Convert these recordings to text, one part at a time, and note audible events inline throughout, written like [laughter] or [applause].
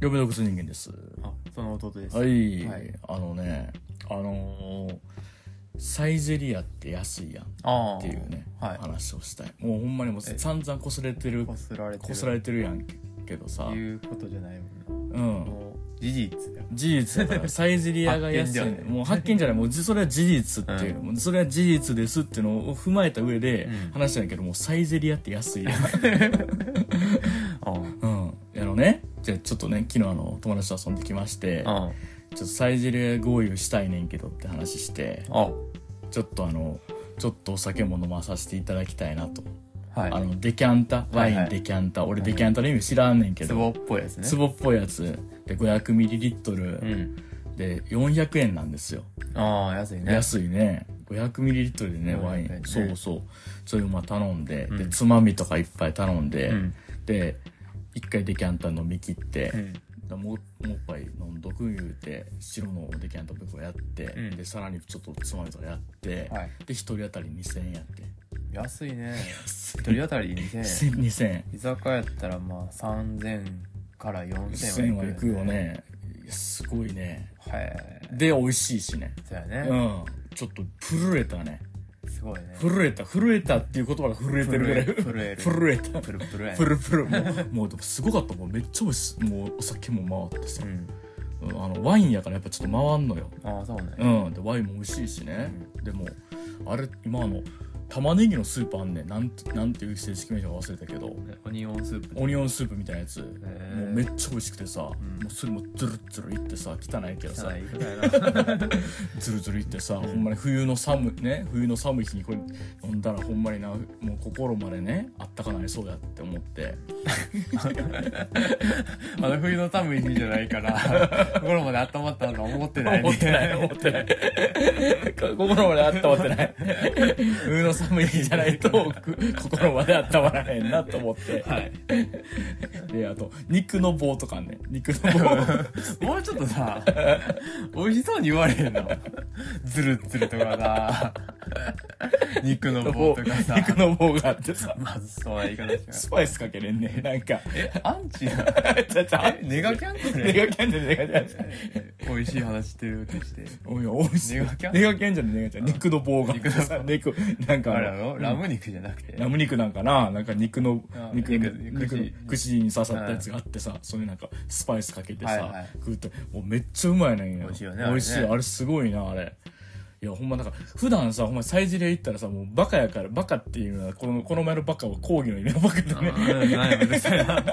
嫁毒人間です。あ、その弟です。はい。はいあのね、あのーサイゼリアって安いやん。っていうね、はい。話をしたい。もうほんまにもうえ散々こすれてる、こすられてる。られてるやんけどさ、言うことじゃないもんな。うん。事実。事実だから [laughs] サイゼリアが安いもう発見じゃないもうそれは事実っていう、うんそれは事実ですっていうのを踏まえた上でうん話したんやけどもうサイゼリアって安いやん [laughs] あうんあのねちょっとね昨日あの友達と遊んできましてあ。ちょっとサイゼリア合流したいねんけどって話してあちょっとあのちょっとお酒も飲まさせていただきたいなと、はい。あのデキャンタワインはいはいデキャンタ、俺デキャンタの意味知らんねんけど、壺っぽいやつね。壺っぽいやつで 500ml うん。で400円なんですよああ、安いね。安いね 500ml でね400ワイン、円ねそうそうそれをまあ頼んで,、でうんつまみとかいっぱい頼んで、うん。で一回デキャンタ飲み切って、うん。だもうもう一杯飲んどく言うて白のデキャンタ僕やって、うんでさらにちょっとつまみとかやって、はい。で一人当たり2000円やって安いね。一人当たり2000円。2000円居酒屋やったらまあ3000から4000 1000円はいくよ。ねすごいねはい。で美味しいしねそうやね。うんちょっと震えたねすごいね。震えた震えたっていう言葉が震えてるぐらい。震える。震えた。プルプルやね。プルプル。もうもうでもすごかったもうめっちゃ美味しい。もうお酒も回ってさ。う、ん。あのワインやからやっぱちょっと回んのよ。ああ、そうね。うん。でワインも美味しいしね、でもあれ今あの玉ねぎのスープあんねん。なんてなんていう正式名称か忘れたけど。オニオンスープ。オニオンスープみたいなやつ、もうめっちゃ美味しくてさ、ん。もうそれもズルッズルいってさ汚いけどさ。[laughs] ズルズルいってさ、ほんまに冬の寒いね冬の寒い日にこれ飲んだらほんまになもう心までねあったかなりそうやって思って。[laughs] まだ冬の寒い日じゃないから、心まで温まったとは思ってないね。思ってない思ってない。[laughs] 心まであったまってない。冬の寒い日じゃないとく心まであったまらへんなと思って、はい。であと肉の棒とかね肉の棒。[laughs] もうちょっとさ、美味しそうに言われへんの。ズルズルとかさ、肉の棒とかさ、[laughs] 肉の棒があってさ。まずそうな言い方しか？スパイスかけれんねなんかアンチ？な。[laughs] ちゃちゃ。え、ネガキャンこれネガキャンじゃねネガキャンじゃね美味しい話してるとして。おいおいしい。ネガキャン？ネガキャンじゃねネガキャン。肉の棒が。あってさ肉なんかあれやろ？うん。ラム肉じゃなくて？ラム肉なんかな？なんか肉のあ肉肉肉串。串に刺さったやつがあってさそれなんかスパイスかけてさ、食うともうめっちゃうまいねんよ美味しいよね美味しい。あれすごいなあれ。いやほんまなんか普段さほんまサイゼリア行ったらさもうバカやからバカっていうのはこのこの前のバカは講義の意味のバカだね。めんどくさいな。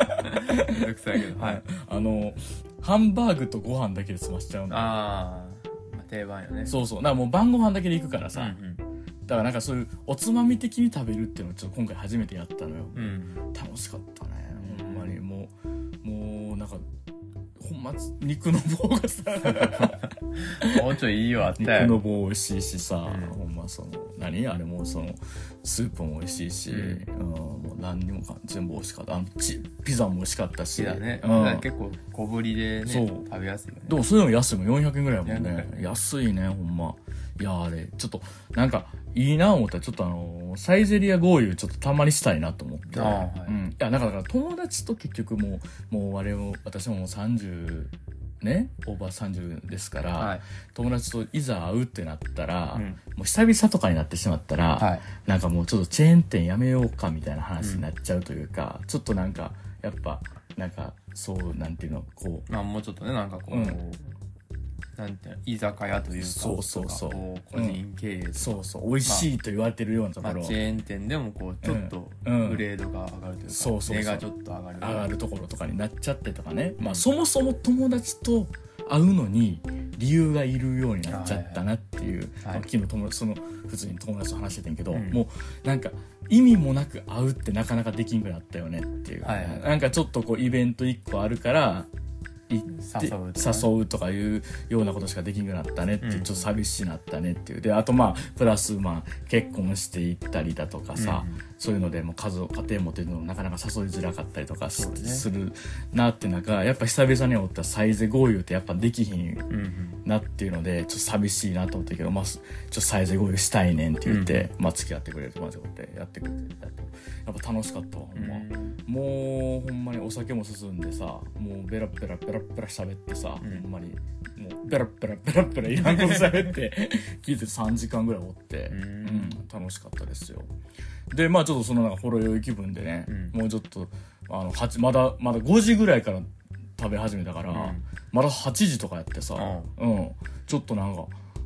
めんどくさいけど。はい。あのハンバーグとご飯だけで済ましちゃうのあー、まあ、定番よね。そうそう。だからもう晩ご飯だけで行くからさ、うんだからなんかそういうおつまみ的に食べるっていうのをちょっと今回初めてやったのよ、うん。うん。楽しかったね。ほんまにもうもうなんかほんま肉の棒がさ。もうちょいいいよ、あった肉よ。の棒美味しいしさ、うん。ほんまその何あれもそのスープも美味しいし、ううんもう何にもか全部美味しかった。あのチピザも美味しかったし。ね。うん、結構小ぶりでね、そう。食べやすいよね。でもそういうの安いもん。400円ぐらいやもんね。400円。安いねほんまいやあれちょっとなんかいいな思ったらちょっとあのサイゼリア合流ちょっとたまにしたいなと思って。はい。うん、いやだからだから友達と結局もうもう我々も私ももう30ねオーバー30ですから、はい。友達といざ会うってなったら、うん。もう久々とかになってしまったら、はい。なんかもうちょっとチェーン店やめようかみたいな話になっちゃうというか、ちょっとなんかやっぱなんかそうなんていうのこう。まあもうちょっとね、なんかこう、うんなんていうの、居酒屋というか、そうそうそう。こう個人経営とか、そうそう美味しいと言われてるようなとこまあ、ろ、チェーン店でもこう、ちょっとうん。グレードが上がるというか、そうそうそう。値がちょっと上がる。上がるところとかになっちゃってとかね、まあそもそも友達と会うのに理由がいるようになっちゃったなっていう、はい。はい昨日友達その普通に友達と話してたんやけど、うん。もうなんか意味もなく会うってなかなかできんくなったよねっていう、はいはいなんかちょっとこうイベント1個あるから行って誘うとかね。誘うとかいうようなことしかできんくなったねっていう、うん。ちょっと寂しなったねっていう。であとまあプラスまあ結婚していったりだとかさ、うんそういうのでもう家族家庭持ってるのもなかなか誘いづらかったりとかするなって中やっぱ久々におったサイゼ合流ってやっぱできひんうんうんなっていうのでちょっと寂しいなと思ったけど、まあ、すちょっとサイゼ合流したいねんって言って、まあ付き合ってくれる友達がおってやってくれてやってやっぱ楽しかったわほんま、うん。もうほんまにお酒も進んでさもうベラベラベララペラ喋ってさ、うん。ほんまにもうペラペラペラペラいらんこと喋って [laughs] 聞いて3時間ぐらいおって、うん。うん楽しかったですよ。でまあちょっとそのなんかほろ酔い気分でね、うん。もうちょっとあの8まだまだ5時ぐらいから食べ始めたから、うん。まだ8時とかやってさ、ううん、ちょっとなんか、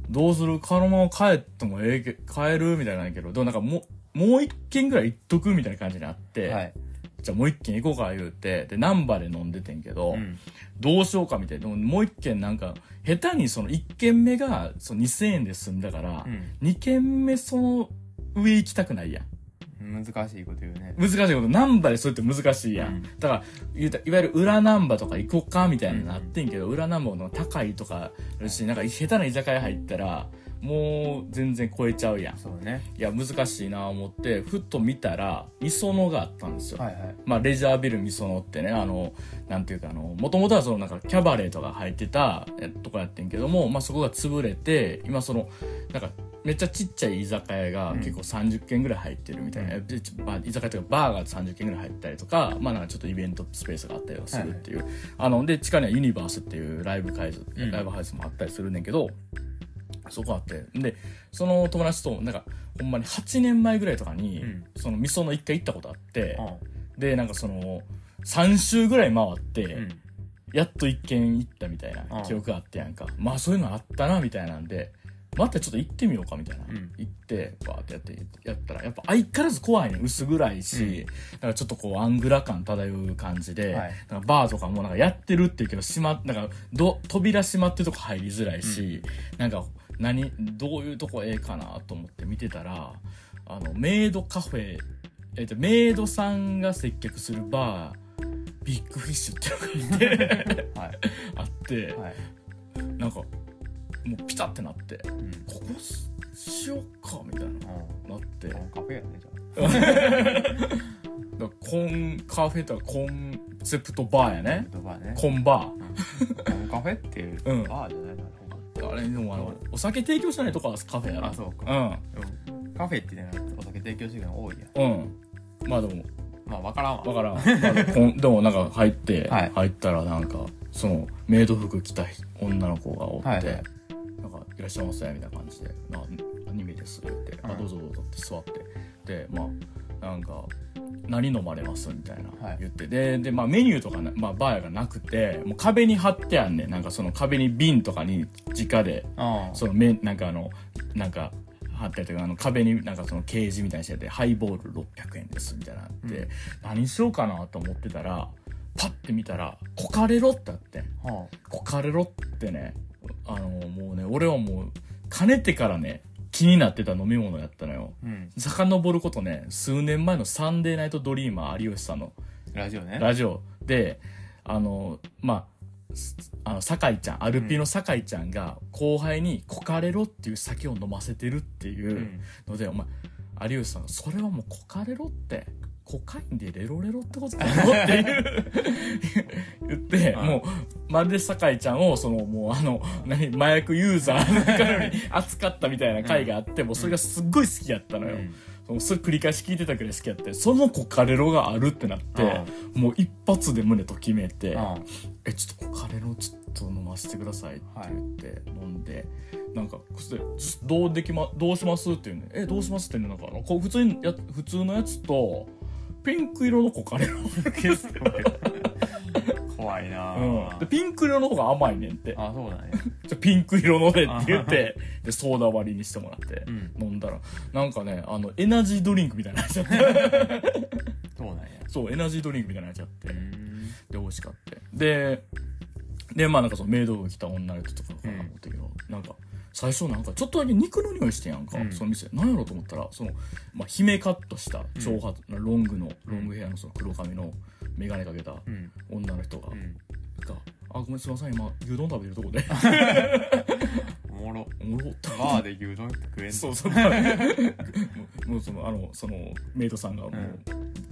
どうする？このまま帰ってもええけ、帰る？みたいなんやけど、でもなんかもう、もう一軒ぐらい行っとくみたいな感じになって、はいじゃあもう一軒行こうか言うて、で、ナンバで飲んでてんけど、うんどうしようかみたいな。でももう一軒なんか、下手にその一軒目がその2000円で済んだから、うん二軒目その上行きたくないやん。難しいこと言うね難しいこと、ナンバでそれって難しいやん。うんだから、言うたいわゆる裏ナンバとか行こうかみたいになってんけど、裏ナンバの高いとかあるし、なんか下手な居酒屋入ったら、もう全然超えちゃうやん。そうね。いや、難しいな思って、ふっと見たら、みそのがあったんですよ。はいはい。まあ、レジャービルみそのってね、あの、なんていうか、あの、もともとはそのなんかキャバレーとか入ってたえとかやってんけども、まあそこが潰れて、今その、なんか、めっちゃちっちゃい居酒屋が結構30軒ぐらい入ってるみたいな、でまあ、居酒屋というかバーが30軒ぐらい入ったりとか、まあなんかちょっとイベントスペースがあったりはするっていう。あの、で、地下にはユニバースっていうライブ会場、うん。ライブハウスもあったりするねんけど、そこあって。で、その友達と、なんか、ほんまに8年前ぐらいとかに、うんそのみその一回行ったことあって、うで、なんかその、3週ぐらい回って、んうんやっと一軒行ったみたいなうん記憶があってやんか。まあそういうのあったな、みたいなんで、またちょっと行ってみようか、みたいな。うん行って、バーってやって、やったら、やっぱ相変わらず怖いね。薄暗いし、なんかちょっとこう、アングラ感漂う感じで、はいなんかバーとかもなんかやってるって言うけど、閉ま、なんか、ど、扉閉まってるとこ入りづらいし、なんか、何、どういうとこええかなと思って見てたら、あの、メイドカフェ、えっと、メイドさんが接客するバー、ビッグフィッシュっていうのがいて、[laughs] はい。[laughs] あって、はい。なんか、もうピタってなって、うん。ここししようか、みたいな、なって、カフェやねじゃ [laughs] らコン、カフェとはコンセプトバーやあね。コンバコンカフェっていううん。バーじゃないだろー。あれ、でもあの、お酒提供しないとこはカフェやろ。あそうかうん。うんカフェってねお酒提供してるの多いやんうん。まあでも、まあ分からんわわからん。まあこんでもなんか入って、[laughs] はい入ったらなんか、その、メイド服着た女の子がおって、はいはいなんか、いらっしゃいませ、みたいな感じで、な何名ですって言って、あ、うんどうぞどうぞって座って、で、まあ、なんか、何飲まれます？みたいなはい。言って、で、で、まあメニューとかな、まあバーやがなくて、もう壁に貼ってあんねん。なんかその壁に瓶とかに直で、あそのめなんかあのなんか貼ってあってあの壁になんかそのケージみたいにしててハイボール600円ですみたいなって、うん。何しようかなと思ってたらパッて見たらコカレロってあって。んあ。はコカレロってねあのもうね俺はもうかねてからね気になってた飲み物やったのよ。うん。遡ることね数年前の「サンデーナイトドリーマー有吉さんの。ラジオね。ラジオ。で、あの、まあ、すあの、酒井ちゃん、アルピーの酒井ちゃんが後輩にコカレロっていう酒を飲ませてるっていううん。ので、お前、有吉さんが、それはもうコカレロって、コカインでレロレロってことだろっていう [laughs] 言って、はいもう、まるで酒井ちゃんを、その、もうあの、何、麻薬ユーザーのように扱ったみたいな回があって、もうそれがすっごい好きやったのよ。うんそれ繰り返し聞いてたくらい好きやって、そのコカレロがあるってなって、もう一発で胸と決めて、あえ、ちょっとコカレロちょっと飲ませてくださいって言って飲んで、なんか、どうできま、どうしますって言うね。え、どうしますって言うね。なんか、こう普通にや、普通のやつと、ピンク色のコカレロ。怖いなうん。で、ピンク色の方が甘いねんって。あそうだね [laughs] じゃピンク色のでって言って、で、ソーダ割りにしてもらってう、ん飲んだら、なんかね、あの、エナジードリンクみたいなやつやって。[laughs] そうなんやそう、エナジードリンクみたいなやつやって。うんで、美味しかった。で、で、まあなんかそのメイド服着た女の人とかかなと思ったけど、なんか、最初なんかちょっとだけ肉の匂いしてんやんか、うん。その店。なんやろうと思ったら、その、まあ、姫カットした長髪、ロングの、ロングヘアのその黒髪のメガネかけたうん。女の人が、うん。があ、ごめんすいません、今、牛丼食べてるとこで。[laughs] おもろ。おもろ。バーで牛丼食えんの。そうそ [laughs] う。もうその、あの、その、メイドさんがもう、ん。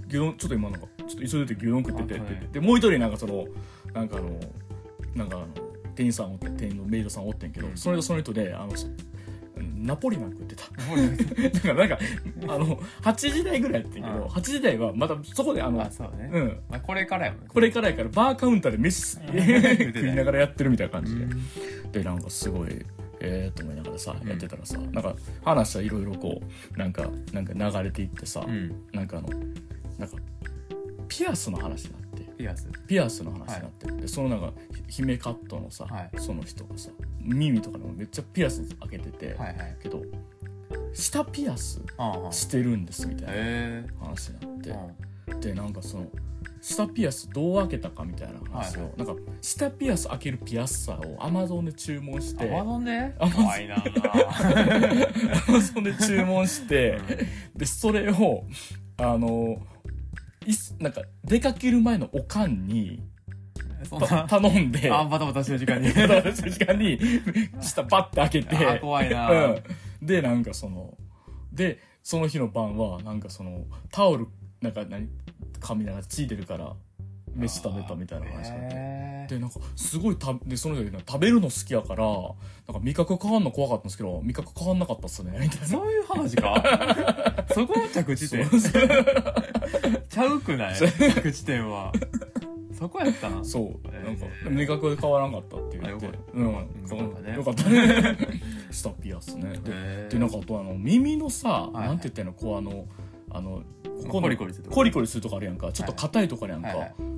牛丼、ちょっと今なんか、ちょっと急いでて牛丼食っててってあはい。で、もう一人なんかその、なんかあの、なんかあの、店員さんおって、店員のメイドさんおってんけど、うん。それとその人で、あの、そナポリマン食ってた。[laughs] だからなんかあの8時台ぐらいやってんけど、うん8時台はまだそこであのあそうね、うん。まあ、これからやもんね。これからやからバーカウンターで飯うん。[laughs] 食いながらやってるみたいな感じで、うん。でなんかすごいええと思いながらさうん。やってたらさ、なんか話はいろいろこうなんかなんか流れていってさ、うん。なんかあのなんかピアスの話になってピアス。ピアスの話になって、でそのなんかひ姫カットのさ、はい。その人がさ耳とかでもめっちゃピアス開けてて、はいはい。けど下ピアスしてるんですみたいなへ話になってえ、でなんかその下ピアスどう開けたかみたいな話を、はいなんか下ピアス開けるピアッサーをアマゾンで注文してアマゾンでアマゾンで注文して、で [laughs] それをあのいすなんか出かける前のおかんに頼んで。あバタバタしてる時間に。[laughs] 私の時間に下バッて開けて。あ怖いな、うん、でなんかそのでその日の晩はなんかそのタオルなんか何髪なんかついてるから飯食べたみたいな話があって。でなんかすごいたでその時食べるの好きやからなんか味覚変わんの怖かったんですけど味覚変わんなかったっすねみたいな。そういう話か。[laughs] そこの着地点。そう [laughs] ちゃうくない？着地点は。そこやったなそう。なんかえー味覚で変わらんかったって言って。あよかった。うん。よかったね。よかった。[laughs] ピアスね。ででなんかあとあの耳のさ、はいなんて言ったの？こうあのあのここのコリコリするとこコリコリするとこあるやんか。ちょっと硬いとこあるやんか、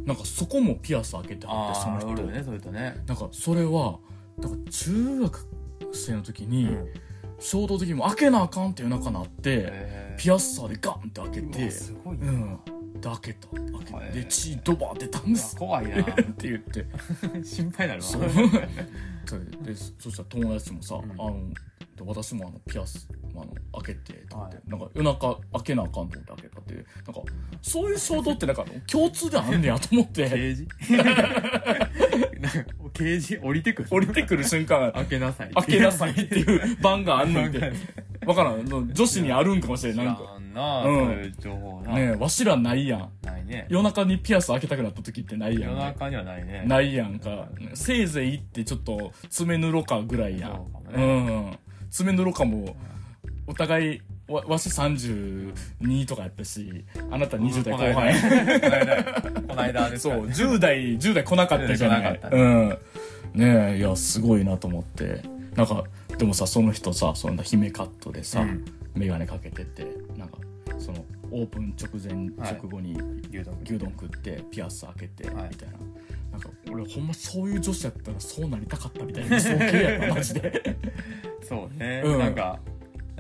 なんかそこもピアス開けてはあってその人、ねそういうとね。なんかそれはだから中学生の時に、うん衝動的にもう開けなあかんって夜中なって、ピアッサーでガンって開けてすごいな。うん。で開けた。開けて、へー。で血ドバー出たんです。怖いな。[laughs] って言って。[laughs] 心配になるわ。そう。[laughs] でそそしたら友達もさ、ん。あので私もあのピアスあの開けてと思って、はなんか夜中開けなあかんと思って開けたっていう。なんかそういう衝動ってなんか共通であんねやと思ってケージ降りてくる。降りてくる瞬間。開けなさい。開けなさいっていう番があんねんてわからん。の女子にあるんかもしれなんか。んなうん。そういう情報な。ねえわしらないやん。ないね。夜中にピアス開けたくなった時ってないやん。夜中にはないね。ないやんか。せいぜい行ってちょっと爪塗ろうかぐらいやん。そうん。爪塗ろうかもお互いわわし32とかやったしあなた20代後半やこの間。この間。ですそうからね10代10代来なかったじゃない。かったうん。ねえいやすごいなと思って。なんかでもさその人さそんな姫カットでさ、うん。眼鏡かけててなんかそのオープン直前、はい。直後に牛丼食って。ピアス開けてみたいな、はいなんか俺ほんまそういう女子やったらそうなりたかったみたいな理想系やったマジで。[laughs] そうね。うん。なんか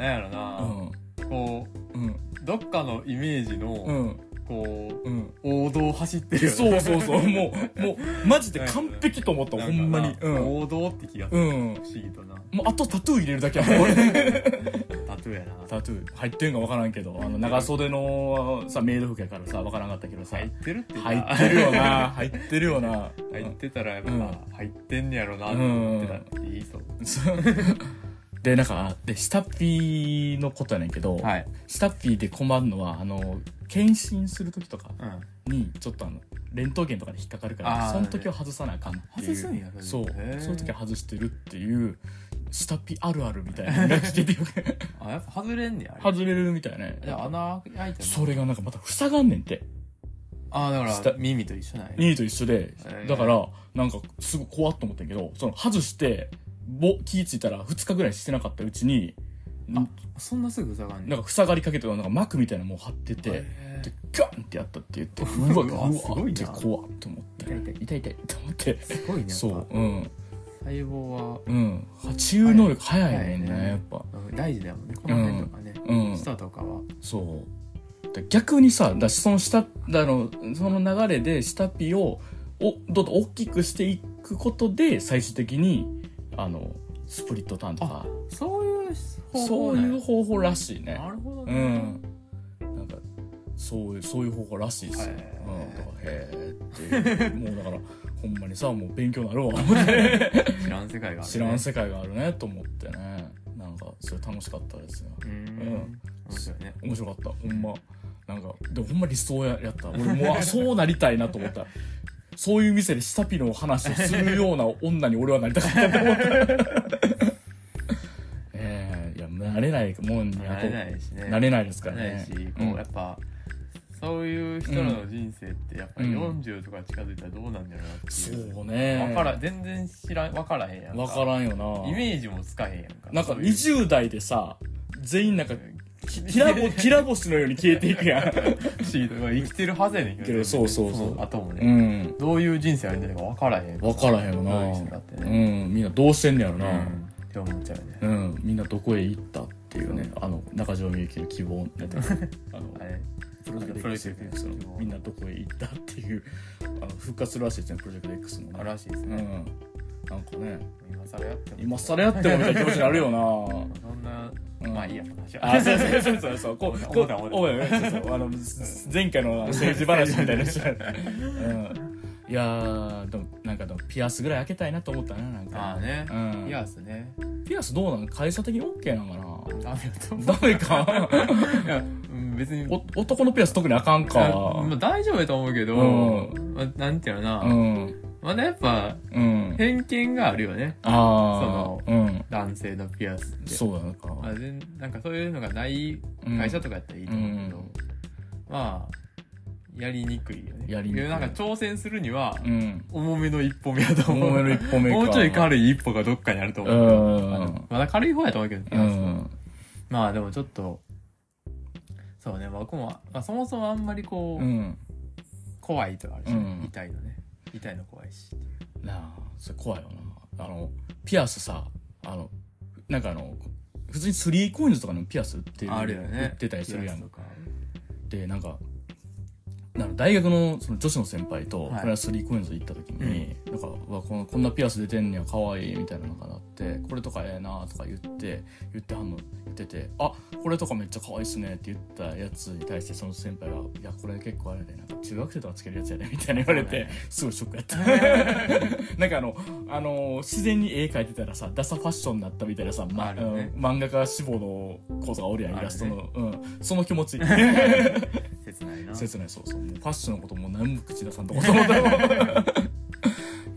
なんやろうなん。こうんうどっかのイメージうのん。こうん。う王道走ってるよね。そうそうそう。もうもうマジで完璧と思ったほんまに。うん。王道って気がする。うん。不思議とな。もうあとタトゥー入れるだけやもん俺タトゥーやな。タトゥー入ってんか分からんけどあの長袖のさメイド服やからさ分からんかったけどさ。入ってるって入ってるよな。[laughs] 入ってるよな。入ってたらやっぱうん。入ってんねやろなって思ってたいいとそうでなんかで下っぴのことやねんけど、はい。下っぴで困るのはあの検診する時とかうん。にちょっとあのレントゲンとかで引っかかるかあー。らその時は外さなあかんっていう外すんやそれそう。そういう時は外してるっていう下っぴあるあるみたいなのが聞けてよ [laughs] あやっぱ外れんねや外れるみたいねじゃあ穴開いてそれがなんかまた塞がんねんて。あだか下ら耳と一緒なんや。2位と一緒で。だからなんかすごい怖っと思ったんやけどその外してぼ気ぃついたら2日ぐらいしてなかったうちにあそんなすぐ塞がんねなんか塞がりかけてなんか膜みたいなのもう貼っててへでガンってやったって言ってうわうわうわすごいな。って怖っと思って。痛い痛い。痛い痛いと思って。すごいねそううん。細胞は。うん。治癒能力早いねんねやっぱ。大事だよねこの辺とかね。うん。舌とかは。そう。で逆にさだしその下あのその流れで下ピをおどんどん大きくしていくことで最終的にあのスプリットターンとか。そういう方そう法ねいう方法らしいね。なるほどうねん。なんかそういうそういう方法らしいですよ、へー。うん、だからへえって [laughs] もうだからほんまにさもう勉強なるわ知らん世界があるね。知らん世界があるねと思ってね。なんかそれ楽しかったですよ。うん。ん。面白いね。面白かった。ほんま。なんかでもほんま理想ややった。俺もうあそうなりたいなと思ったそういう店で下ピの話をするような女に俺はなりたかったと思った。ええいや慣れないもんに慣れないしね。慣れないですからね。しこうやっぱそういう人らの人生ってやっぱりうん。40とか近づいたらどうなんだろうなっていう。そうね。分からん全然知らん分からへんやんか。分からんよな。イメージもつかへんやんか。なんかそういう。20代でさ全員なんかききらぼきら星のように消えていくやん。不思議と生きてるはずやねんけど。そうそうそう。の後もうね、ん。どういう人生歩んでるか分からへん分からへんよな。そうんみんなどうしてんねやろうん。なって思っちゃうよね、うん。みんなどこへ行ったっていうね。あの中条みゆきの希望なんてあのあれ。プロジェクト X の。みんなどこへ行ったっていうあの復活するらしいですね。プロジェクト X もね。あらしいですね、うんなんかね。今更やっても。今更やってもみたいな気持ちになるよな。[laughs] そんな、うん。まあいいや話は。あ、そうそうそうそう。そう。こう、[laughs] こう思った思ったおそうそう。あの、[laughs] 前回の政治話みたいな。人。うん。いやー、でも、なんかでも、ピアスぐらい開けたいなと思ったな、なんか。ああね、うん。ピアスね。ピアスどうなの会社的に OK なのかダメだと思うなダメか？いやうん別に。お男のピアス特にあかんか。あまあ、大丈夫だと思うけど、うん。まあ、なんていうのな、うん。まだやっぱうん。偏見があるよねああ。うん。男性のピアスってそうなのか。まあ、全なんかそういうのがない会社とかやったらいいと思うけど、うんまあやりにくいよねやりにくいでなんか挑戦するにはうん。重めの一歩目やと思う重めの一歩目か。もうちょい軽い一歩がどっかにあると思う、うんまだ軽い方やと思うけど、ピうアスはん。まあでもちょっとそうね僕も、まあ、そもそもあんまりこう、うん。怖いとかあるし、うん痛いのね痛いの怖いし。なあそれ怖いよな。あのピアスさあのなんかあの普通にスリーコインズとかのピアス売ってるあるよね売ってたりするやん。でなんかなんか大学のその女子の先輩とはい。これはスリーコインズ行った時に、なんかうわこのこんなピアス出てんねや可愛いみたいなのがなってこれとかええなとか言って言ってはんの言っててあこれとかめっちゃ可愛いっすねって言ったやつに対してその先輩が「いやこれ結構あれでなんか中学生とかつけるやつやで」みたいな言われて、すごいショックやった。[laughs] なんかあのあの自然に絵描いてたらさダサファッションになったみたいなさ、まね。うん漫画家志望の子がおるやんイラストの、うん、その気持ち [laughs] 切ないな。切ないそうそう。もうファッションのことも何も口出さんとこと思ったい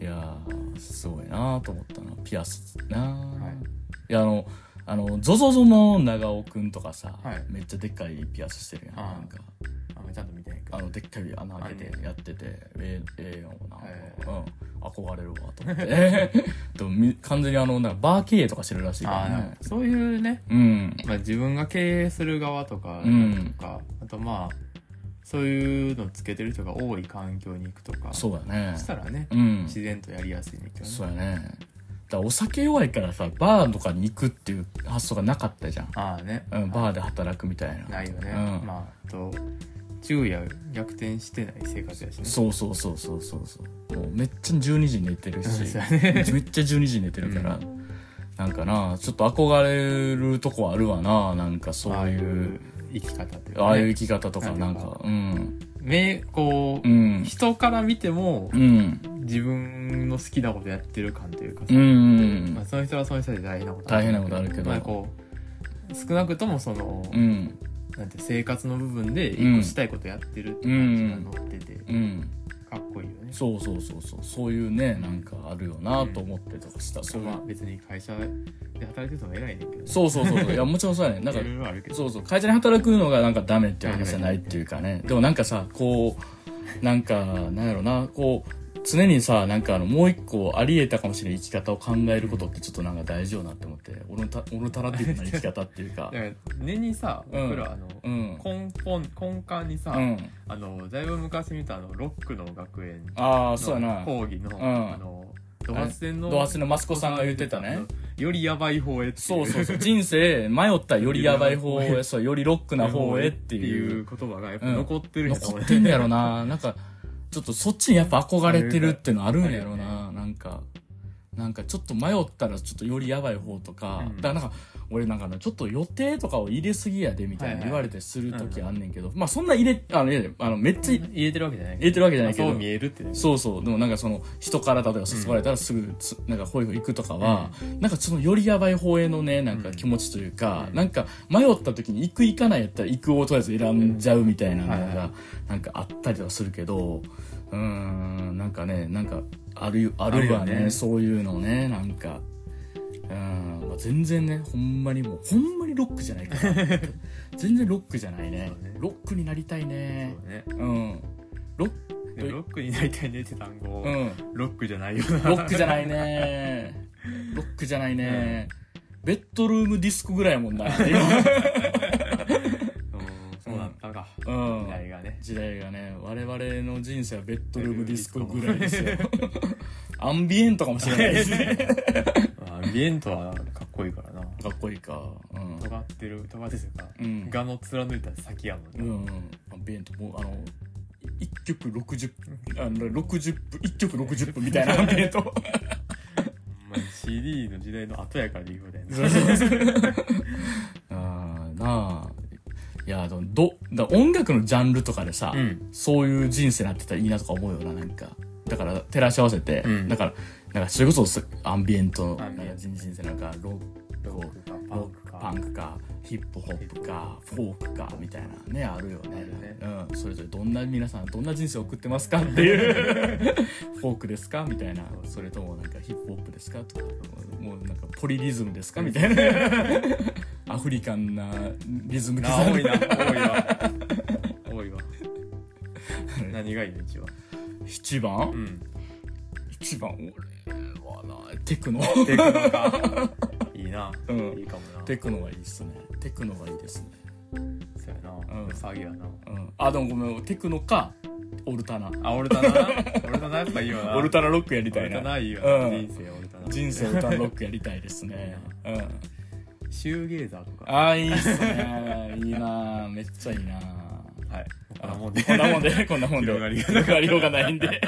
やーすごいなと思ったな。ピアスな、はい。いやあのあのゾゾゾの長尾くんとかさ、はい。めっちゃでっかいピアスしてるやん。なんか。ちゃんと見て。あのでっかい穴開けてやっててええええよな、はい。うん。憧れるわと思って。[laughs] でもみ完全にあのなんかバー経営とかしてるらしいからあねーそういうね、うん。まあ、自分が経営する側とかうん。とか、あとまあそういうのつけてる人が多い環境に行くとか。そうだね。したらね、うん。自然とやりやすいねんけどねそうやね。だお酒弱いからさバーとかに行くっていう発想がなかったじゃん、ああね、うん、バーで働くみたいな。ないよね、うん。まああと昼夜逆転してない生活やしね。そうそうそうそうそうそう。もうめっちゃ12時に寝てるし。ね。めっちゃ12時に寝てるから、なんかなちょっと憧れるとこはあるわななんかそういいうう生き方っていうか、ね、ああいう生き方とかななんんか。かうん。目こう、うん。人から見てもうん。自分の好きなことやってる感というかさ、うんまあ、その人はその人で大変なこと。大変なことあるけど。まあ、こう少なくともその、うん。なんて生活の部分で一個したいことやってるって感じが乗ってて、うんかっこいいよね。そうそうそうそう。そういうねなんかあるよなと思ってとかした、そういうまあ。別に会社で働いてても偉いねんけどね。そうそうそうそう。いやもちろんそうやねなんかそうそう。会社で働くのがなんかダメっていう話じゃないっていうかね。でもなんかさこうなんかなんやろな。こう常にさなんかあのもう一個ありえたかもしれない生き方を考えることってちょっとなんか大事よなって思ってオルタオルタラティブな生き方っていうか。[laughs] 根にさうん。僕らあの、うん。根本根幹にさ、うん。あのだいぶ昔見たあのロックの学園。ああそうやのな講義の、ん。あのドハツのドハツのマスコさんが言ってたね。よりやばい方へっていそうそうそう。人生迷ったらよりやばい方へそうよりロックな方へっていう。言葉がやっぱ残ってるう。残ってんねやろな。なんかちょっとそっちにやっぱ憧れてるってのあるんやろな、なんかなんかちょっと迷ったらちょっとよりやばい方とか、うん。だからなんか俺なんかねちょっと予定とかを入れすぎやでみたいな言われてする時あんねんけど、まあそんな入れあのいやあのめっちゃ入れてるわけじゃない。入れてるわけじゃないけど。そう見えるってねそうそう。でもなんかその人から例えば誘われたらすぐつ、なんかホイホイ行くとかは、なんかそのよりやばい方へのねなんか気持ちというか、うん。なんか迷った時に行く行かないやったら行くをとりあえず選んじゃうみたいなのはいはがなんかあったりとかするけどうーんなんかねなんかあるあるわね。ね。そういうのねなんか。うん、まあ、全然ねほんまにもうほんまにロックじゃないから。[laughs] 全然ロックじゃないね。ね。ロックになりたいね。そうね。うん。ロッでもロックになりたいねって単語、うん。ロックじゃないよな。ロックじゃないね。[laughs] ロックじゃないね、ベッドルームディスコぐらいやもんなそうだったか、うん。時代がね。時代がね我々の人生はベッドルームディスコぐらいですよ。[laughs] アンビエントかもしれないですね。まあアンビエントはかっこいいからな。かっこいいか。うん。尖ってる尖ってるか、うん。画の貫いた先やもんね、うんうん。アンビエントもうあの1曲60あの60分1曲60分みたいなアンビエント。[laughs] CD の時代の後やから言うだよねあーなあど音楽のジャンルとかでさ、うん。そういう人生になってたらいいなとか思うよななんか。だから照らし合わせて、うん。だからなんかそれこそすアンビエントの人人生なんかロロックかパロンクか。パンクかヒップホップかフォークかみたいなねあるよね。ね。うん、それぞれどんな皆さんどんな人生を送ってますかっていう [laughs] フォークですか？みたいな。それともなんかヒップホップですか？とかもうなんかポリリズムですか？みたいな。[laughs] アフリカンなリズムな多いな。多いわ。多いわ。何がいいの一番？一番、うん。一番俺はなテクノ。テクノかな、うん。いいかもな。テクノがいいっすね。テクノがいいですね。そうやな、うん。騒ぎやな。うん。あでもごめんテクノかオルタナ。あオルタナ？な [laughs] オルタナやっぱいいよな。オルタナロックやりたいな。オルタナいいよな、うん。人生オルタナ。人生オルタナロックやりたいですね。[laughs] うん。シューゲーザーとか。ああいいっすね。いいな。めっちゃいいな。はい。こんなもんで。こんなもんで。こんなもんで。[laughs] 広がりようがないんで。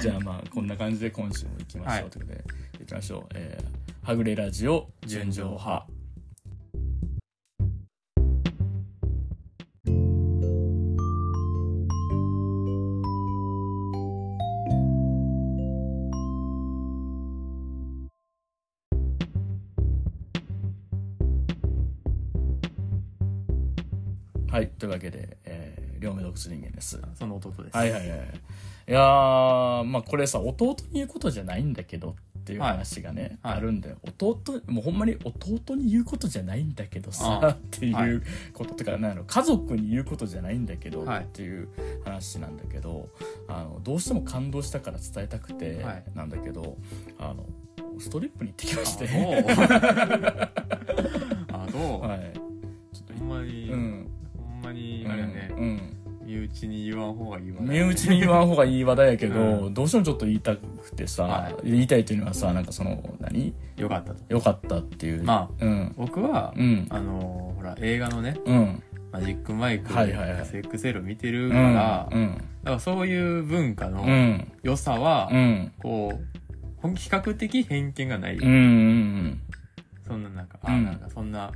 じゃあまあこんな感じで今週も行きましょう、はいということで。行きましょう。えー、はぐれラジオ純情派。はいというわけで、えー、両目洞窟人間です。その弟です。はいはいはい。いやー、まあこれさ、弟に言うことじゃないんだけどっていう話がね、はい。あるんだよ。弟、もうほんまに弟に言うことじゃないんだけどさ、っていうはい。こととか、なん家族に言うことじゃないんだけど、はい。っていう話なんだけど、あの、どうしても感動したから伝えたくてはい、なんだけど、あの、ストリップに行ってきまして、あどう？[laughs] あどう、はい。ちょっとほんまに、うん。ほんまにあれやね、うん。身内に言わん方がいいわ身内に言わん方がいい話題やけど、うどうしてもちょっと言いたくてさ、は言いたいというのはさなんかその何？よかったと。よかったっていう。まうん。僕は、うん。あのーほら映画のねうん。マジックマイクはいはいはい。XXL を見てるうから、ん。だからそういう文化のうん。良さは、うん。こう比較的偏見がない、うんうん。そんななんか、あうん。なんかそんな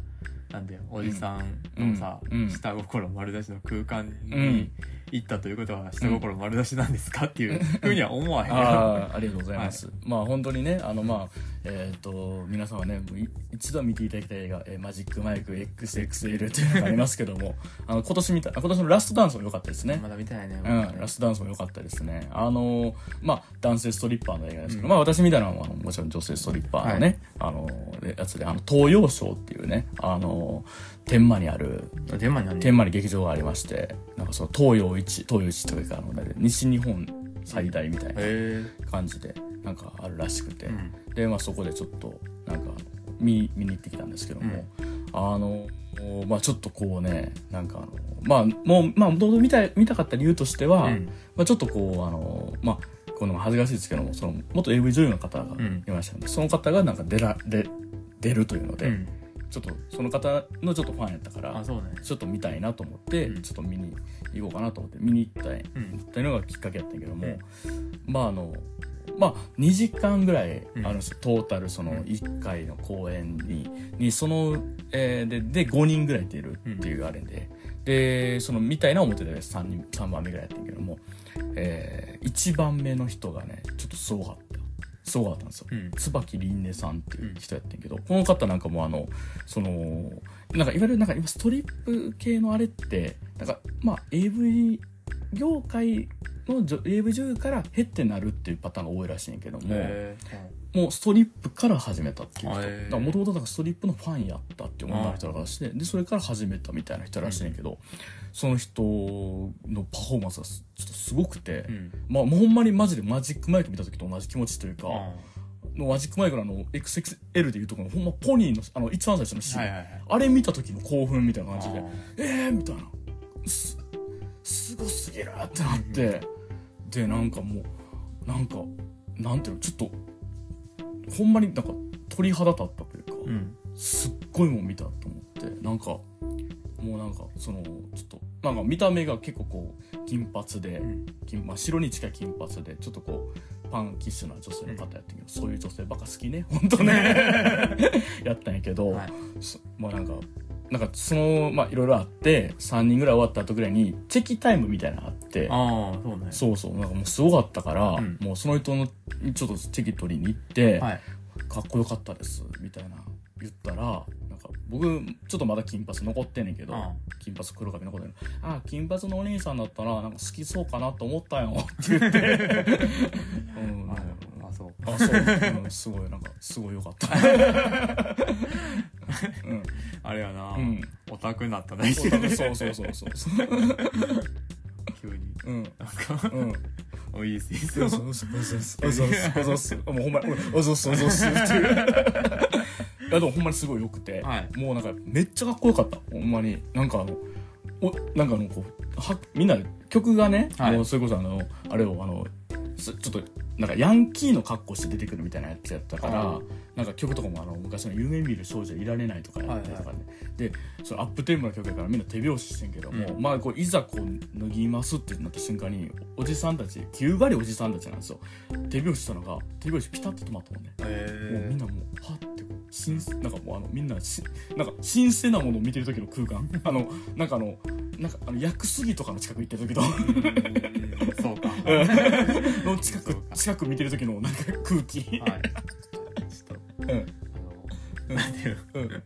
なんだよおじさんのさ、うん。うん。下心丸出しの空間にうん行ったということは下心丸出しなんですかっていうふうには思わへんよああありがとうございます、まあ本当にねあのまあえっ、と皆さんはね一度見ていただきたい映画、えーマジックマイク XXL というのがありますけども [laughs] あの今年見たあ今年のラストダンスも良かったですね。まだ見たいね、うん、ラストダンスも良かったですね。あのーまあ、男性ストリッパーの映画ですけど、まあ私みたいなのはもちろん女性ストリッパーのね、あのーやつで、あの、東洋ショーっていうね、あのー天満にある、天満に劇場がありまして、なんかその東洋一、東洋一というか、西日本最大みたいなへ感じで、なんかあるらしくて、うん。で、まあそこでちょっと、なんか、見、見に行ってきたんですけども、あの、まあちょっとこうね、なんかあの、まあもう、まあもともと見たい、見たかった理由としては、うん。まあちょっとこう、あの、まあ、この恥ずかしいですけども、その、元 AV 女優の方がん。いましたので、その方がなんか出ら、で、出るというので、うんちょっとその方のちょっとファンやったからちょっと見たいなと思って、うん。ちょっと見に行こうかなと思って見に行ったい、うん。っていうのがきっかけやったんやけども、うん。まああのまあ2時間ぐらいうん。あるんですよ、トータルその1回の公演ににその、えーでで5人ぐらい出るっていうあれで、でそのみたいな表で3人3番目ぐらいやったんやけども、え1番目の人がねちょっとすごかったすごかったんですよ、うん。椿凛音さんっていう人やってんけど、この方なんかもうあのそのなんかいわゆるなんか今ストリップ系のあれってなんかまあ AV 業界の女 AV 女優から減ってなるっていうパターンが多いらしいんやけども、へもうストリップから始めたっていう人。もともとストリップのファンやったっていう女の人らしてでそれから始めたみたいな人らしいねんけど、その人のパフォーマンスがすちょっとすごくて、うん。まあ、もうほんまにマジでマジックマイク見た時と同じ気持ちというか、あのマジックマイクのあの XXL でいうところのほんまポニーのあの一番最初のシーン、はいはいはい。あれ見た時の興奮みたいな感じであえーみたいな。すすごすぎるってなってでなんかもうなんかなんていうのちょっとほんまになんか鳥肌立ったというか、うん。すっごいもん見たと思ってなんかもうなんかそのちょっとなんか見た目が結構こう金髪で、ん。金まあ、白に近い金髪でちょっとこうパンキッシュな女性の方やったけど、そういう女性ばっか好きね本当ね。[laughs] やったんやけど、はい。そまあなんかなんかそのまあいろいろあって3人ぐらい終わった後ぐらいにチェキタイムみたいなのがあってああそうね。そうそうなんかもうすごかったから、うん。もうその人のちょっとチェキ取りに行って、はい。かっこよかったですみたいな言ったら僕ちょっとまだ金髪残ってんねんけど、うん、金髪黒髪残ってんのあ金髪のお兄さんだったらなんか好きそうかなと思ったよって言って。[laughs] うん、ああそうあそう、うん、すごいなんかすごいよかった、うん、あれやな、うん、オタクになったねそうそうそうそう。急に。うん。なんか、うん。おいいですいいですおぞすおぞす。おぞす。おぞす。もうおぞすおぞすいう。いやでもほんまにすごい良くて、はい。もうなんかめっちゃかっこよかった。ほんまに。なんかあのおなんかあのこうはみんな曲がね、はい。もうそれこそあのあれをあのすちょっとなんかヤンキーの格好して出てくるみたいなやつやったから、うんなんか曲とかもあの昔の「夢見る少女いられない」とかやったりとかね、でそのアップテンポな曲やからみんな手拍子してんけども、うん。まあこういざこう脱ぎますってなった瞬間におじさんたち9割おじさんたちなんですよ。手拍子したのが手拍子ピタッと止まったもんね、もうえみんなもうはってこう新なんかもうあのみんなしなんか新鮮なものを見てる時の空間。[laughs] あのなんかあのなんかあの薬杉とかの近く行ってる時とー、そうか。[laughs] の近くそうか近く見てる時のなんか空気、はい。[laughs] ちょっとうん。あのなんていうのうん。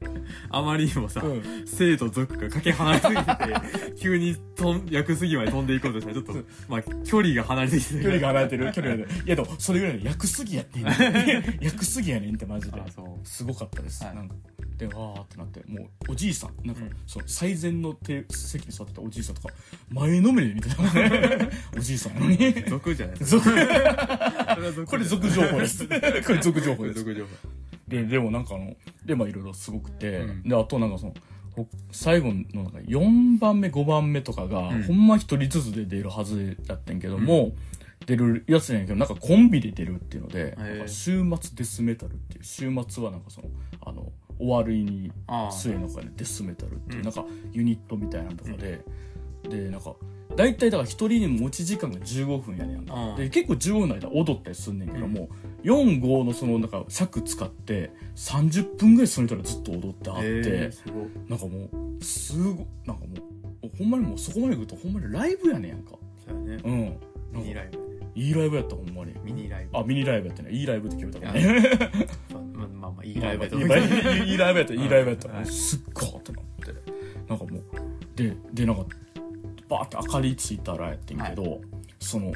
あまりにもさ、うん。生と族がかけ離れすぎてて急にとん薬杉まで飛んでいこうとしたらちょっとまあ距離が離れすぎて距離が離れてる距離が。離れてるいやでもそれぐらいの薬杉やってんねん [laughs] 薬杉やねんってマジで。あそう。すごかったです、はい。なんかでわーってなってもうおじいさんなんか、うん。その最前の手席に座ってたおじいさんとか前のめりで見てたもんねおじいさんやのに。族じゃない。族それは族これ族情報です。これ族情報です。ででもなんかあのでまあいろいろすごくて、うん。であとなんかそのほ最後のなんか4番目5番目とかが、うん。ほんま一人ずつで出るはずだったんやけども、出るやつやけどなんかコンビで出るっていうので、週末デスメタルっていう週末はなんかそのあの終わりに末の中でデスメタルっていう、うん。なんかユニットみたいなのとかで、でなんか大体だから一人に持ち時間が15分やねんで結構15分の間踊ったりすんねんけども、45のそのなんか尺使って30分ぐらいその人らずっと踊ってあって、えー、なんかもうすごなんかもうほんまにもうそこまで来るとほんまにライブやねんやんか。そうやね。うん。ミニライブいいライブやったほんまに。ミニライブ。あミニライブやってね。いいライブって決めたからね [laughs] まあまあまあいいライブやと。いい思うライブいライブやったいいライブやった、はい。すっごいってなってなんかもうででなんかバーって明かりついたらやってんけど、その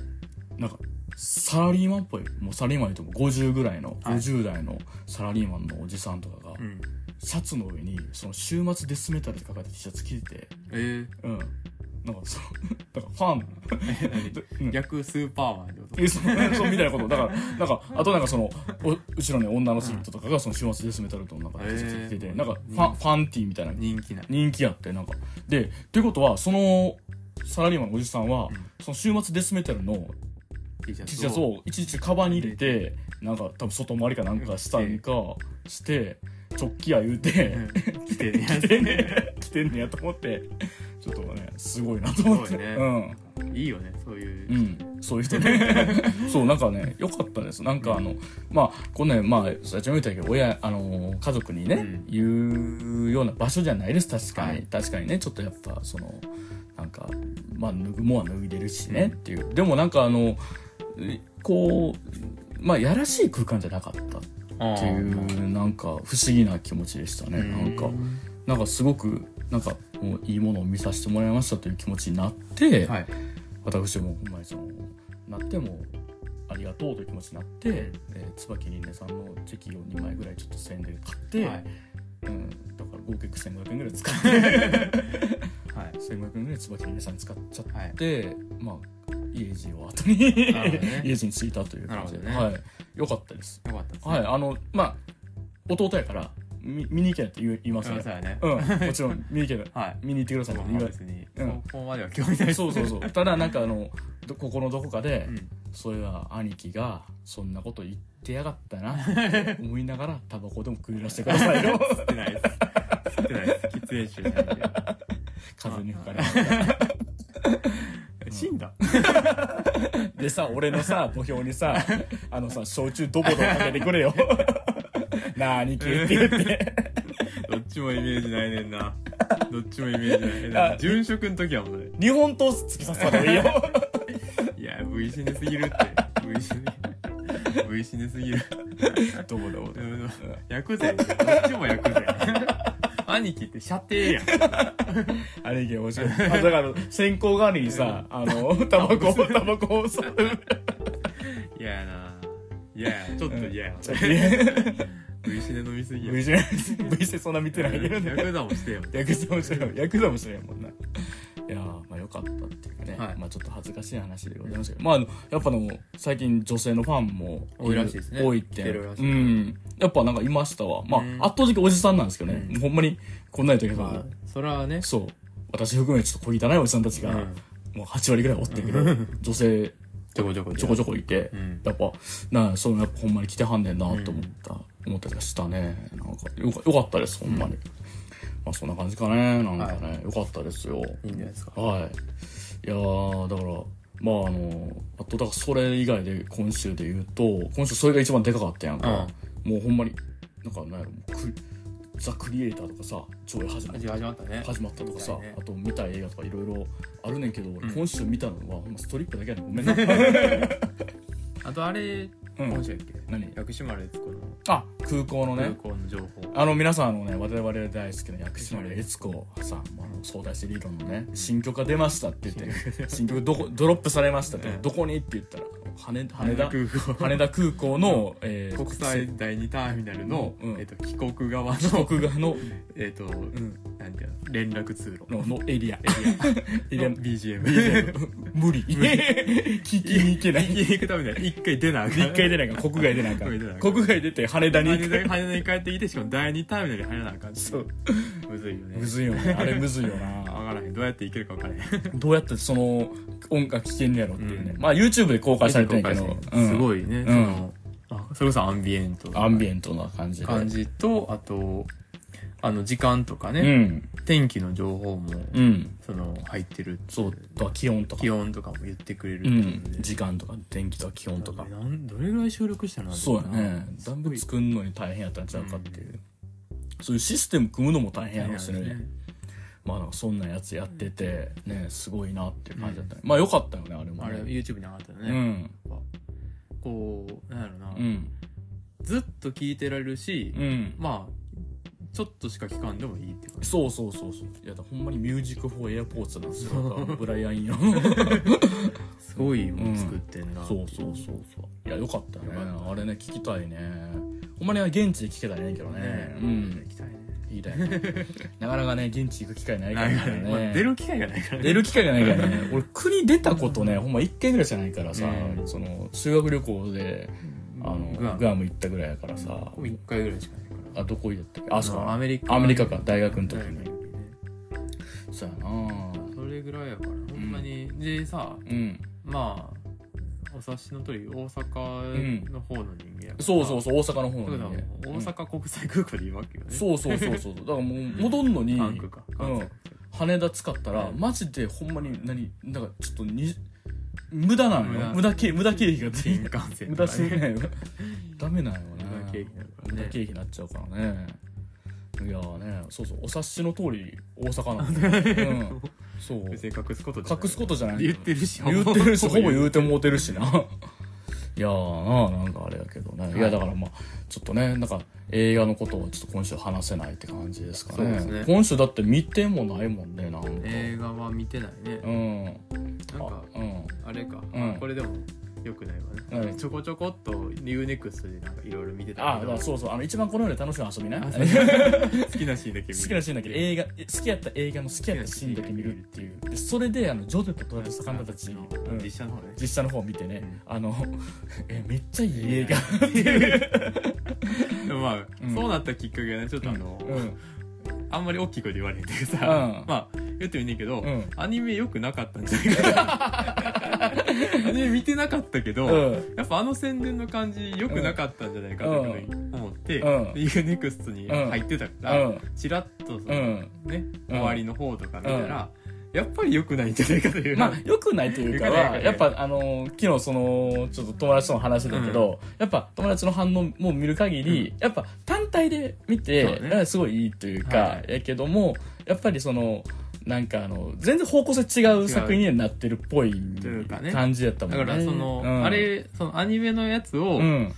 なんかサラリーマンっぽいもうサラリーマンでも50ぐらいの、はい。50代のサラリーマンのおじさんとかが、うん。シャツの上にその週末デスメタルって書かれた T シャツ着ててえー、うんなんかそうなんかファン。[laughs] 何逆スーパーマンってことえそうそうみたいなこと。だからなんかあとなんかそのお後ろに女の人とかがその週末デスメタルとなんか T シャツ着てて、なんかファンファンティーみたいな。人気な。人気あってなんか。でということはそのサラリーマンのおじさんは、うん。その週末デスメタルの T シャツを一日カバンに入れてなんか多分外回りかなんかしたんかして直帰や言うて、うん。来てね [laughs] 来てんね来てんねやと思ってちょっとねすごいなと思って。ね。うん。いいよねそういう、うん、そういう人ね。[laughs] そうなんかね良かったです。なんかあのまあこんなんまあ最初も言ったけど親あの家族にね、うん。言うような場所じゃないです。確かに、はい。確かにね。ちょっとやっぱそのなんかまあ脱ぐもんは脱いでるしね、っていう。でもなんかあのえこうまあやらしい空間じゃなかったっていうなんか不思議な気持ちでしたね、なんかなんかすごくなんかもういいものを見させてもらいましたという気持ちになって、はい。私もほんまにそのなってもありがとうという気持ちになって、えー椿りんねさんのチェキを2枚ぐらいちょっと1000円で買って、はい。うん、だから合計1500円ぐらい使ってはい。[laughs] 1500円ぐらい椿りんねさんに使っちゃっはい。て、まあ家路を後に [laughs] 家路に着いたという感じで、なるほどはい。よかったです。よかったですね。はい。あのまあ弟やからみ見に行けって言いますね。そうんもちろん見に行け [laughs] はい。見に行ってくださいっ言わ別に。うん。までは興味ない。そうそうそう。[laughs] ただなんかあのどここのどこかで、うん。それは兄貴がそんなこと言ってやがったなって思いながら [laughs] タバコでも食いらせてくださいよ。吸ってないです。吸ってないです。喫煙者じゃないんで風に吹かれ死ん。だでさ俺のさ墓標にさあのさ焼酎ドボドボかけてくれよ [laughs] なあ兄貴って言って。[laughs] どっちもイメージないねんな。どっちもイメージないえだから殉職の時はもうね。日本刀突き刺さいいよ。[laughs] いや V 死ねすぎるって。V 死ね V 死ねすぎる。ドボドボでもヤクザやん。どっちも兄貴って射程やん。あれいけ面白い。あだから線香代わりにさあのタバコタバコをさ。嫌やな嫌やちょっと嫌や V 死ね飲みすぎや V 字 V 字そんな見てない。けどねヤクザもしてよヤクザもしれんヤクザもしれんもんない。やーまあよかったってい。うかね、はい。まあちょっと恥ずかしい。話でござい。ますけど、まあやっぱでも最近女性のファンも多い。らしい。ですね多い。ってうい。んやっぱなんかい。ましたわまあうん圧倒的おじさんなんですけどね、ほんまにこんなやったけど、まあそれはねそう私含めちょっと小汚い。おじさんたちが、うんもう8割ぐらい。おってんけど女性ちょこちょこちょこちょこ。いて、うん。やっぱなあそのやっぱほんまに来てはんねんなと思った、思ったりがしたね。なんかよかよかったですほんまに、まあそんな感じかねなんかね、よかったですよ。いいんじゃないですか。はい。いやー、だから、まああの、あと、だからそれ以外で今週で言うと、今週それが一番でかかったやんか。もうほんまに、なんかなんやろ、もうクザ・クリエイターとかさ、上映始まっ始まったね。始まったとかさ、ね。あと見たい映画とかいろいろあるねんけど、俺うん。今週見たのはほんまストリップだけやねん。ごめんな。[laughs] [laughs] あとあれうん今週やっけ何？薬師丸悦子の。あ、空港の空ね。港の情報。あの皆さんあのね我々大好きな薬師丸悦子。さんあの相対性理論のね新曲が出ましたって言って新曲。どこドロップされましたってうん。どこにって言ったら羽羽田空港。羽田空港の、えー国際。第二ターミナルの、うん。えっと帰国側帰の、国側の,、えっとうん、連絡通路。ののエリア。エリア。の BGM [laughs] 無理。聞きに行けない。行きに行くためには一回出なあかん。一回出ないから国外出ないから国外出て羽田に行羽く。田羽田に帰ってきてしかも第二ターミナルに入らなあかん。そう。むずいよね。むずいよね。あれむずいよ分なからへん。どうやって行けるか分からへん。どうやってその音楽聴けんのやろっていうね、うん。まあ YouTube で公開されてんけど、うん。すごいね、ん。そのあそれこそアンビエントアンビエントな感じで。感じとあとあの時間とかね、うん。天気の情報も、うん。その入ってるそうとか気温とか。気温とかも言ってくれるってうことで、ん。時間とか天気とか気温とか。なんどれぐらい収録したの？そうやね。だんぶん作るのに大変やったんちゃうかっていう、そういうシステム組むのも大変やろしね、まあなんかそんなやつやっててねすごいなっていう感じだった。ね、まあよかったよねあれもあれね YouTube に上がったよね、うん。こうなんやろな、うん。ずっと聞いてられるし、うん。まあちょっとしか聞かんでもいいって感じ。そうそうそうそう。いやだほんまにミュージック・フォー・エアポーツなんですよ。[laughs] ブライアンよ。すごいもん作ってんな、そうそうそうそう。いやよかったね。あれね聞きたいね。ほんまに現地で聞けたらええけどね。ねうん。行きたいね。いいだよね。[laughs] なかなかね現地行く機会ないからね、まあ出る機会がないからね。出る機会がないからね。[laughs] 俺国出たことねほんま1回ぐらいじゃないからさ、うん。その修学旅行であのグアム。グアム行ったぐらいやからさ、ここ1回ぐらいしかないあどこ行ったっけ？あそうかアメリカ。アメリカか。大学の時にそうやな。それぐらいやから。ほんまに、でさうん。まあお察しの通り大阪の方の人間やから、そうそうそう大阪の方のねもう大阪国際空港でいいわけよね、そうそうそうそう。だからもう戻んのに羽田使ったら、うん。マジでほんまに何だからちょっとに無駄なのよ。無駄。経無駄経費がつ新い幹線無駄すぎないよダメなんよね経費になるからね。経費になっちゃうからね。いやーねそうそうお察しの通り大阪なんで、[laughs] うん、そう。別に隠すことじゃない。隠すことじゃない。言ってるし。言ってるしほぼ言うてももうてるしな。いやーななんかあれやけどね、い、やだからまあちょっとねなんか映画のことをちょっと今週話せないって感じですかね。ね。今週だって見てもないもんねなんか。映画は見てないね。うん。なんかあうん。あれか、うん。あこれでもよくないわね、うん。ちょこちょこっと UNEXT でなんかいろいろ見てたああそうそう。あの一番この世で楽しみな遊びなあ [laughs] 好きなシーンだけ見る。きなシーンだけど映画好きやった映画の好きやったシーンだけ見るっていう。でそれであのジョゼとトラと魚たち、うん。実写の方ね。実写の方を見てね、うん。あの [laughs] えめっちゃいい映画。[laughs] でもまあ、うん。そうなったきっかけがねちょっとあの、うん。あんまり大きい声で言われへんけどさ、うん。まあ言ってもいいねんけど、うん。アニメ良くなかったんじゃないかなアニメ見てなかったけど、うん。やっぱあの宣伝の感じ良くなかったんじゃないかというふうに思って、うん。で UNEXT に入ってたから、うん。チラッとその、うん。ね終わりの方とか見たら、やっぱり良くないんじゃないかという、まあ良くないというか良くないはやっぱあの昨日そのちょっと友達とも話してたけど、やっぱ友達の反応も見る限り、やっぱ単体で見て、そうね。すごいいいというか、はい。やけどもやっぱりそのなんかあの全然方向性違う作品になってるっぽい感じやったもんね。だからその、うんあれそのアニメのやつを、うん。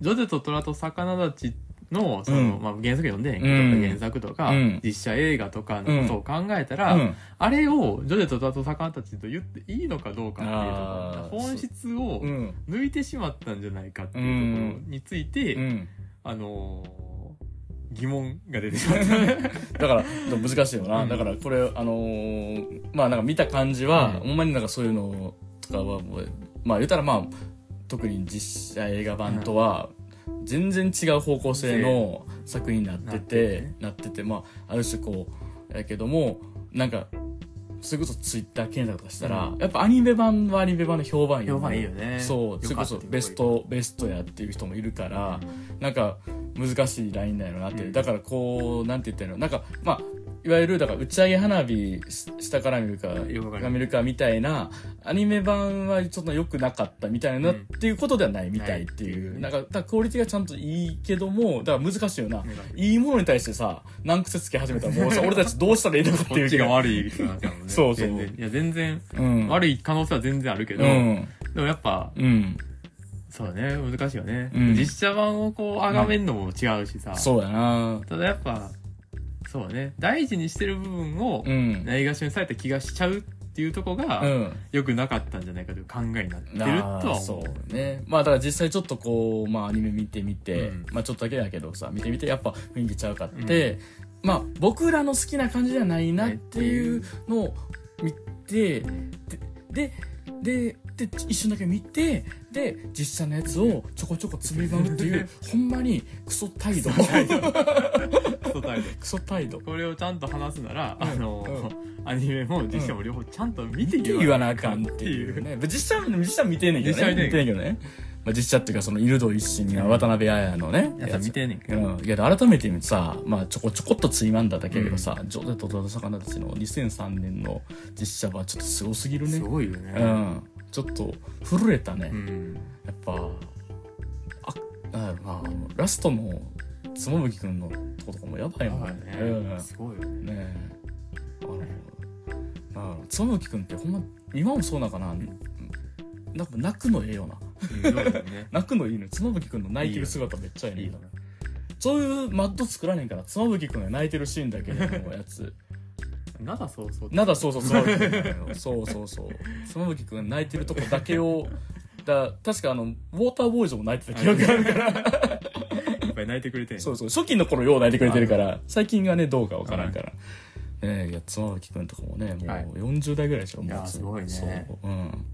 ジョゼと虎と魚たちのその、うん。まあ、原作読んでへんけど、うん。原作とか、うん。実写映画とかのことを考えたら、うん。あれをジョゼと虎と魚たちと言っていいのかどうかっていうところ。本質をうん。抜いてしまったんじゃないかっていうところについて、うん。あのー疑問が出てしまった。[laughs] だから難しいよな、うん。だからこれあのーまあなんか見た感じは、うん。ほんまになんかそういうのとかはもうまあ言ったらまあ特に実写映画版とは全然違う方向性の作品になってて、なっててまあある種こうやけどもなんかそれこそツイッター検索とかしたら、うん。やっぱアニメ版はアニメ版の評判評判いいよね。そう。それこそベストベストやっていう人もいるから、なんか難しいラインだよなって、うん。だからこうなんて言ったらいいの？なんかまあいわゆるだから打ち上げ花火し下から見るかよくわかるが見るかみたいなアニメ版はちょっと良くなかったみたいな、うんっていうことではないみたいっていう、なんかクオリティがちゃんといいけどもだから難しいよな、ねいいものに対してさ難癖つけ始めたらもうさ俺たちどうしたらいいのかっていう気が悪いね。そうそう。いや、全然、うん悪い可能性は全然あるけど、うん。でもやっぱ、うん。そうだね、難しいよね。うん。実写版をこう、崇めんのも違うしさ。そうやな。ただやっぱ、そうね、大事にしてる部分をう、ん。ないがしろにされた気がしちゃうっていうとこが、うん。良くなかったんじゃないかという考えになってるとあーは思。そううね。まあだから実際ちょっとこうまあアニメ見てみて、うん。まあちょっとだけだけどさ見てみてやっぱ雰囲気ちゃうかって、まあ僕らの好きな感じじゃないなっていうのを見てでででで一瞬だけ見てで実写のやつをちょこちょこつぶりまうっていう [laughs] ほんまにクソ態度。そう態度。クソ態度。これをちゃんと話すなら、あの、うアニメも実写も両方ちゃんと見て言わなあかんっていうね。実写実写見てんねんけどね。実写見てんねん見てんねんけどね、まあ、実写っていうかその犬戸一心が渡辺彩のねやつは見てんねんけど。うん、いや改めて見てさ、まあ、ちょこちょこっとついまんだだけどさ「ジョゼとトラ魚たち」の2003年の実写はちょっとすごすぎるね。すごいよね。うん、ちょっと震えたね、うん。やっぱあなんやろなあのラストの妻夫木君のとことかもやばいもんね。ね。すごいよね。あの妻夫木君ってほんま今もそうなんかな。なんか泣くのええよな。[laughs] 泣くのいいの妻夫木君の泣いてる姿めっちゃいいよなそういうマッド作らねんから妻夫木君が泣いてるシーンだけのやつ。なだそうそう。なだそうそう妻夫木君なのよ。[laughs] そうそうそう。妻夫木君が泣いてるとこだけをだ確かあのウォーターボーイズも泣いてた記憶があるから。いっぱい泣いてくれてんの。そうそう初期の頃よう泣いてくれてるから最近がねどうかわからんから、ねえいや妻夫木君とかもねもうはい。40代ぐらいでしょもういやすごいね。そう。うん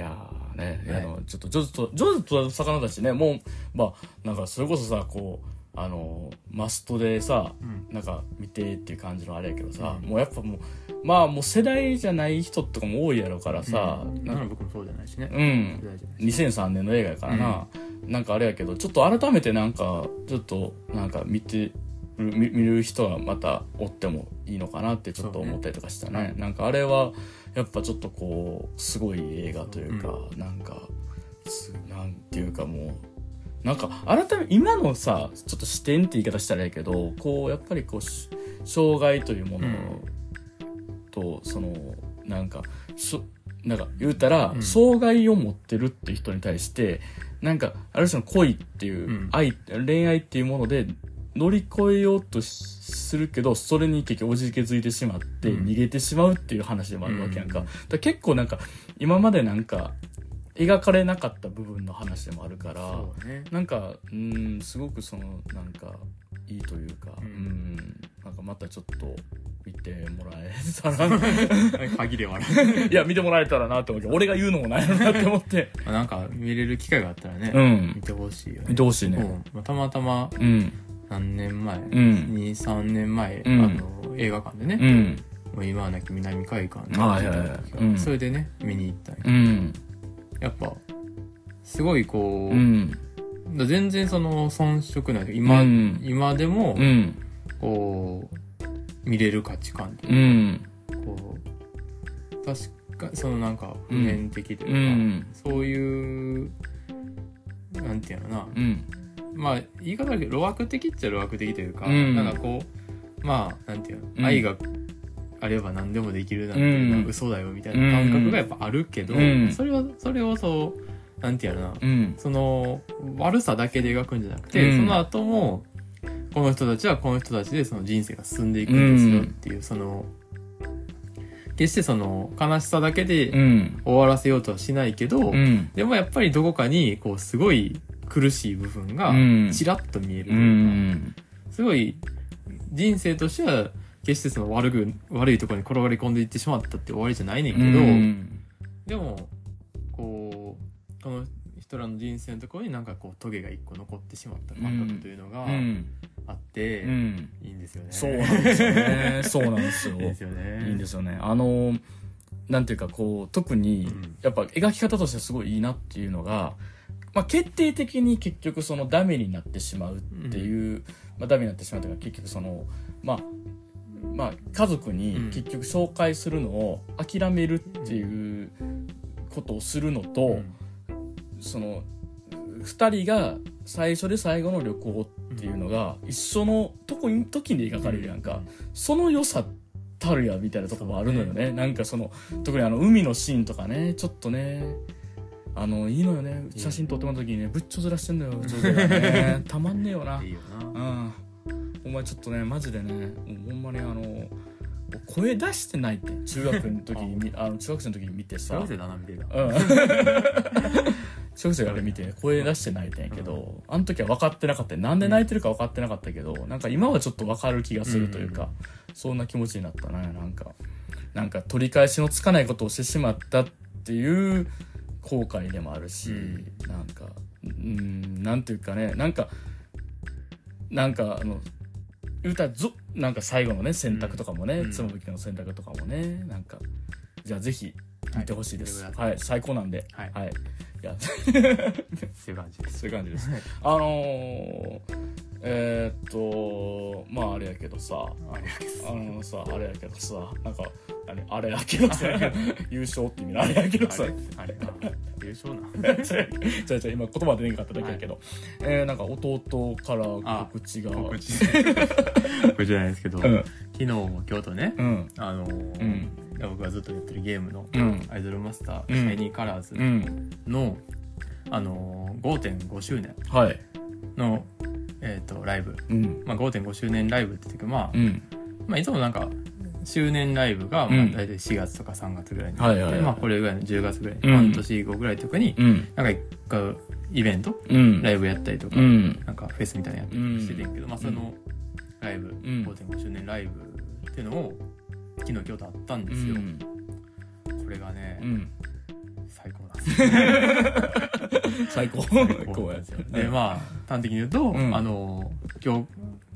いやーね、ねあのちょっとジョズとジョズと魚たちねもうまあなんかそれこそさこうあのマストでさ、うんなんか見てっていう感じのあれやけどさ、うんもうやっぱもうまあもう世代じゃない人とかも多いやろからさ、うんなんか僕もそうじゃないしね。うん世代じゃない2003年の映画やからな、なんかあれやけどちょっと改めてなんかちょっとなんか見て見見る人がまたおってもいいのかなってちょっと思ったりとかしたねねなんかあれはやっぱちょっとこうすごい映画というか、なんかすなんていうかもうなんか改め今のさちょっと視点って言い方したらいいけどこうやっぱりこうし障害というものと、そのなんかしょなんか言うたら、うん。障害を持ってるって人に対してなんかある種の恋っていう、うん。愛恋愛っていうもので乗り越えようとしするけどそれに結局おじけづいてしまってうん。逃げてしまうっていう話でもあるわけやんか,、うん。だ結構なんか今までなんか描かれなかった部分の話でもあるからね。なんかうんすごくそのなんかいいというかううん。んなんかまたちょっと見てもらえたら。歯切れ悪いいや見てもらえたらなって思うけど俺が言うのもないのなって思って。[laughs] まあなんか見れる機会があったらね、うん。見てほしいよね。見てほしいね。うん。まあたまたまうん何年前、うん。23年前、うん。あの映画館でね、うん。もう今はなき南海岸はいはいはい。うん。それでね見に行ったんやうん。やっぱすごいこう、うん。全然その遜色ない。今、うん。今でもうん。こう見れる価値観とういうか、ん。こう確かそのなんか普遍的といううか、ん。そういうなんていうのかな、うんまあ言い方だけど路悪的っちゃ路悪的というか、うん。なんかこうまあなんていうの、うん。愛があれば何でもできるなんていうの嘘だよみたいな感覚がやっぱあるけど、うん。それをそれをそうなんていうのかな、うん。その悪さだけで描くんじゃなくて、うん。その後もこの人たちはこの人たちでその人生が進んでいくんですよっていう、その決してその悲しさだけでうん。終わらせようとはしないけど、うん。でもやっぱりどこかにこうすごい苦しい部分がうん。ちらっと見えるとういうか、ん。すごい人生としては決してその悪く悪いところに転がり込んでいってしまったって終わりじゃないねんけど、うん。でもこうこの人らの人生のところになんかこうトゲが一個残ってしまった感覚というのがうん。あって、うん。いいんですよね。そうなんですよね。[laughs] そうなんですよ。いいですよね。いいんですよね。あのなんていうかこう特にうん。やっぱ描き方としてすごいいいなっていうのが、まあ、決定的に結局そのダメになってしまうっていう、まあ、ダメになってしまうというか結局そのまあまあ家族にうん。結局紹介するのを諦めるっていうことをするのと、うん。その2人が最初で最後の旅行っていうのが一緒のとこに時に描かれるやんか、その良さたるやみたいなとこもあるのよね。なんかその特にあの海のシーンとかね。ちょっとねあのいいのよね。写真撮ってもらった時にねぶっちょずらしてんのよね。たまんねえよな。[laughs] いいよな。うん。お前ちょっとねマジでねほんまにあの声出してないって。中学の時にみ [laughs] あ。の中学生の時に見てさ。幸せだな、見てた。うん。[laughs] 小学生が見て声出して泣いてんやけど、あの時は分かってなかった。なんで泣いてるか分かってなかったけど、なんか今はちょっと分かる気がするというか、そんな気持ちになったねなんか。なんか取り返しのつかないことをしてしまったっていう後悔でもあるし、うん。なんかうんなんていうかねなんかなんかあの言うたらぞなんか最後のね選択とかもね、うん。妻夫木の選択とかもねなんかじゃあぜひ見てほしいです。はい。はい、最高なんで。はい。はい、いや。[laughs] そういう感じです。そういう感じです。あのー、えー、っとまああれやけどさあれやけどあのさあれやけどさなんかあれあれやけどさ [laughs] 優勝って意味のあれやけどさ。あれあれあ優勝な。じゃあじゃあ今言葉出なかっただけやけど、えー、なんか弟から告知が。告知。[laughs] 告知じゃないですけど、うん。昨日も今日とね、うん。あのーうん。僕がずっとやってるゲームのうん。アイドルマスター、うん。シャイニーカラーズうん。の、あのー5.5周年はい。の、えっ、と、ライブ。うん。まあ、5.5周年ライブって言ってまあ、うん。まあ、いつもなんか、周年ライブが、まあうん、大体4月とか3月ぐらいに。はいはい。はいでまあ、これぐらいの10月ぐらいに、うん。半年後ぐらいとかに、うん。なんか一回、イベント？うん。ライブやったりとか、うん。なんかフェスみたいなのやったりしててんけど、まあ、そのライブ、ん。5.5周年ライブっていうのを、昨日今日とあったんうですよ。ん。これがね、うん。最高なんですよ。[laughs] [laughs] 最高。ですよ。で、まあ、端的に言うと、うん。あの、今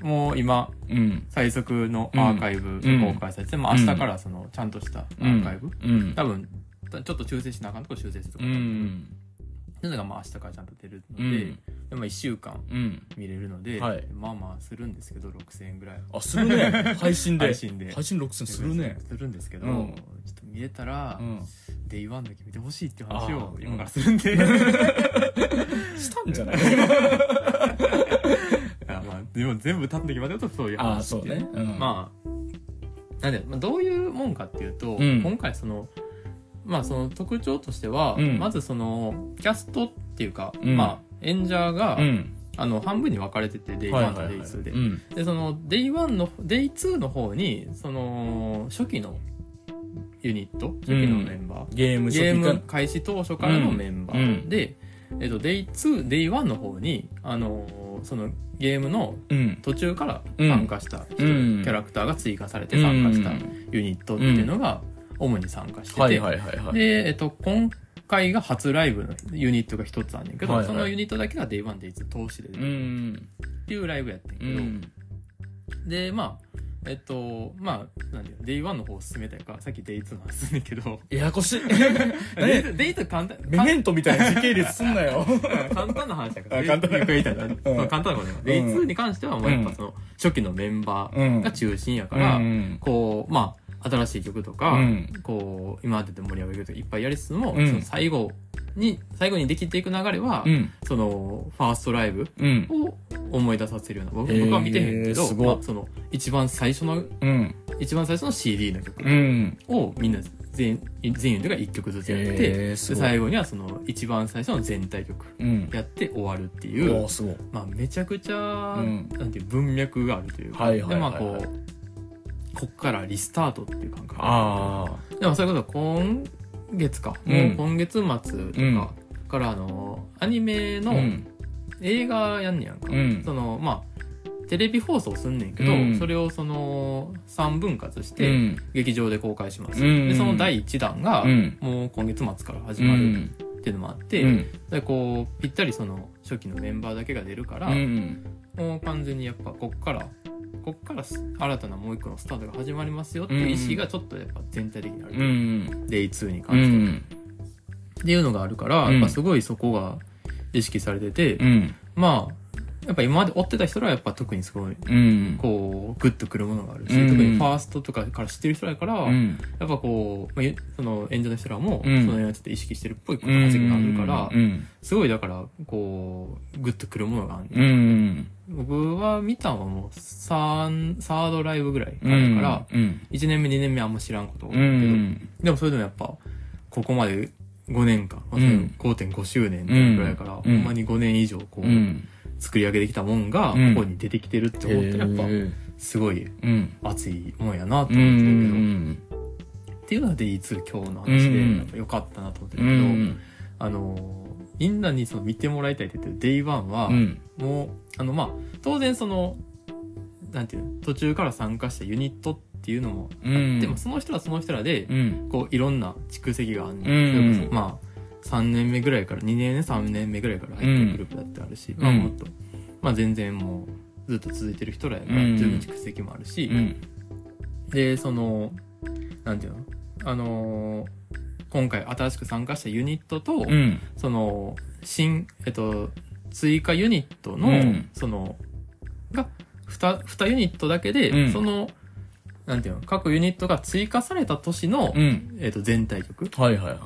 日、もう今、うん。最速のアーカイブうん。公開されて、まあ明日からその、ちゃんとしたアーカイブ、うん。多分、ちょっと修正しなあかんとこ修正するとか、うってんいうのがまあ明日からちゃんと出るので、うん。でまあ1週間うん。見れるので、はい。まあまあするんですけど、6000円ぐらい。あするね。[laughs] 配信で。配信で。配信6000するね。するんですけど、うん。ちょっと見れたら、うん。 Day1だけ見てほしいっていう話を今からするんで、い [laughs] したんじゃない？[laughs] やまあでも全部端的まで言うとそういう話ああそうね。うん。まあなんで、まあ、どういうもんかっていうと、うん。今回そのまあその特徴としては、うん。まずそのキャストっていうか、うん。まあ演者が、うん。あの半分に分かれてて Day1 と Day2 で、うん。でその Day1 の Day2 の方にその初期のユニット初期のメンバー、ゲーム初ゲーム開始当初からのメンバー、うん。で、えっと、Day2、Day1 の方に、あのーそのゲームのうん。途中から参加した人、うん。キャラクターが追加されて参加したユニットっていうのが主に参加してて、はいはいはいはい。で、えっと、今回が初ライブのユニットが一つあんねんけど、はいはい。そのユニットだけが Day1、Day2 通しで出うるんっていうライブやってんけど、うん。で、まあ、えっと、まあ、なんだよ、Day1 の方を進めたいから、さっき Day2 の話すんねんけど、ややこしい。[laughs] Day2 Day2 簡単、メメントみたいな時系列すんなよ。簡単。な話だから。あ簡単なゆっくり言いたいな。うん。まあ簡単なことね。うん Day2 に関してはもうやっぱその初期のメンバーが中心やから、うん。こう、まあ、新しい曲とか、うん。こう、今までで盛り上げる曲とかいっぱいやりつつも、うん。その最後に、最後にできていく流れは、うん。その、ファーストライブうん。を思い出させるような、僕僕は見てへんけど、すごいまあ、その、一番最初の、うん。一番最初の CD の曲うん。をみんな全員、全員でが一曲ずつやって、へー最後にはその、一番最初の全体曲うん。やって終わるっていう、まあ、めちゃくちゃ、ん。なんていう文脈があるというか、はいはいはいはい。で、まあこう、こっからリスタートっていう感覚。あでもそういうことは今月か、うん。もう今月末とかからあの、アニメの映画やんねやんか。うん。その、まあ、テレビ放送すんねんけど、うん。それをその、3分割して、うん。劇場で公開します。うん。で、その第1弾が、うん。もう今月末から始うまるん。っていうのもあって、うん。でこう、ぴったりその、初期のメンバーだけが出るから、うん。もう完全にやっぱこっからこっからす新たなもう一個のスタートが始まりますよっていう意識がちょっとやっぱ全体的にある、うん Day2 にう関してっていうのがあるから、うん。やっぱすごいそこが意識されてて、うん。まあやっぱ今まで追ってた人らはやっぱ特にすごいうん。こうグッとくるものがあるし、うん。特にファーストとかから知ってる人らやから、うん。やっぱこう、まあ、ゆその演者の人らも、うん。その辺はちょっと意識してるっぽいことがあるから、うん。すごいだからこうグッとくるものがある、うん。僕は見たのはもう3、サードライブぐらいうん前から、うん。1年目、2年目あんま知らんこと。けうど、ん。でもそれでもやっぱ、ここまで5年間、まあうん。5.5周年ぐらいから、うん。ほんまに5年以上こう、うん作り上げてきたもんが、うん。ここに出てきてるって思ったらやっぱ、すごいうん。熱いもんやなと思ってうるけど、んっていうのが D2 今日の話で、うんやっぱ良かったなと思ってるうけど、んあのー、みんなにその見てもらいたいって言ってる Day1 は、うん。もう、あの、まあ、当然その、なんていうの、途中から参加したユニットっていうのもあって、うん。まあその人らその人らで、うん。こう、いろんな蓄積があるん。それこそまあ、3年目ぐらいから、2年目、3年目ぐらいから入ってるグループだってあるし、ん。まあもっと、まあ全然もう、ずっと続いてる人らやから、うん。十分蓄積もあるし、うん。で、その、なんていうの？あのー今回新しく参加したユニットと、うん。その、新、えっと、追加ユニットの、うん。その、が、二、二ユニットだけで、うん。その、なんていうの、各ユニットが追加された年の、うん。えっと、全体曲っ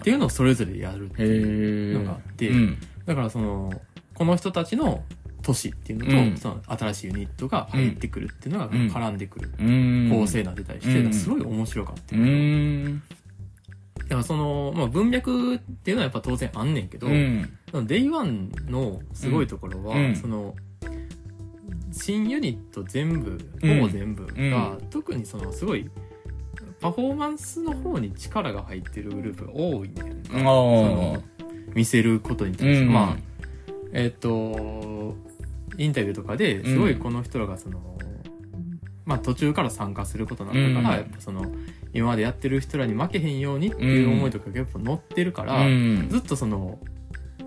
ていうのをそれぞれやるっていうのがあって、うん。だからその、この人たちの年っていうのと、うん。その新しいユニットが入ってくるっていうのがうん絡んでくるうん。構成になってたりして、うん。すごい面白かったうよ、ん。だからその、まあ、文脈っていうのはやっぱ当然あんねんけど、うん。その Day1 のすごいところは、うん。その、新ユニット全部、うん。ほぼ全部が、特にそのすごい、パフォーマンスの方に力が入ってるグループが多いねんか。ああその見せることに対して。うん。まあ、えっ、と、インタビューとかですごいこの人らがその、まあ途中から参加することになったから、うん。やっぱその、今までやってる人らに負けへんようにっていう思いとかが結構乗ってるから、うん。ずっとその、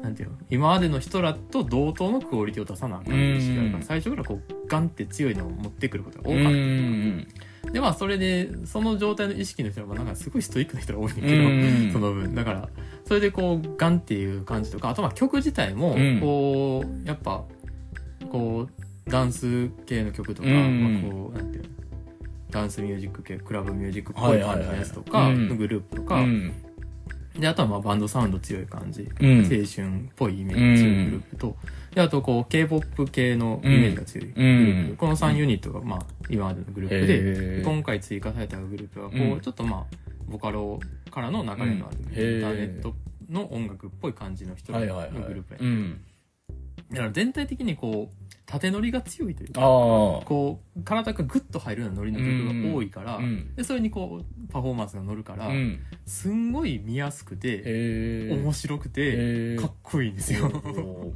なんていうの、今までの人らと同等のクオリティを出さなあかんっていう意識があるから、うん。最初からこう、ガンって強いのを持ってくることが多うかった。ん。で、まあ、それで、その状態の意識の人は、なんかすごいストイックな人が多いんだけど、うん。その分。だから、それでこう、ガンっていう感じとか、あとまあ曲自体もうん、こう、やっぱ、こう、ダンス系の曲とか、うん。まあこう、なんていうの、ダンスミュージック系、クラブミュージックっぽい感じのやつとか、はいはいはい。うん。グループとか、うんで、あとはまあバンドサウンド強い感じ、うん。青春っぽいイメージ強いグループと、で、あとこう、K-POP 系のイメージが強いグループ、うん。この3ユニットがまあ、今までのグループへで、ー。今回追加されたグループはこう、うん。ちょっとまあ、ボカロからの流れのある、うん。インターネットの音楽っぽい感じの人のはいはいはい。グループや、うん。だから全体的にこう、縦乗りが強いというか。こう体がグッと入るようなノリの曲が多いから、うん。でそれにこうパフォーマンスが乗るから、うん。すんごい見やすくて。面白くて、かっこいいんですよ。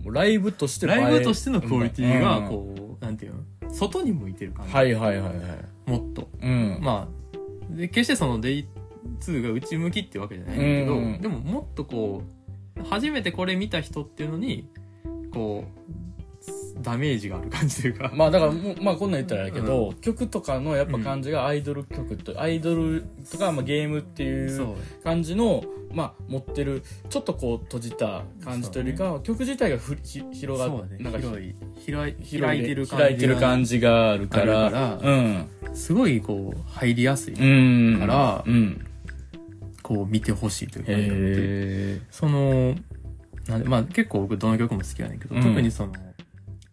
ライブとして [laughs] ライブとしてのクオリティがうんこう、なんていうの？外に向いてる感じ、はいはいはいはい。もっとうん。まあで決してその Day2 が内向きってわけじゃないんだけど、うんでももっとこう初めてこれ見た人っていうのにこうダメージがある感じというか、まあだからまあこんなん言ったらやけど、曲とかのやっぱ感じがアイドル曲と、アイドルとかまあゲームっていそう。う感じの、まあ持ってる、ちょっとこう閉じた感じというよりかは、曲自体がふひ広がっそうだね。なんか広い開い広開いてる感じ開いてる感じがあるから、うん。すごいこう入りやすい、うん。からうん。こう見てほしいという感じがあってへそのなんでまあ結構僕どの曲も好きやねんけど、うん。特にその、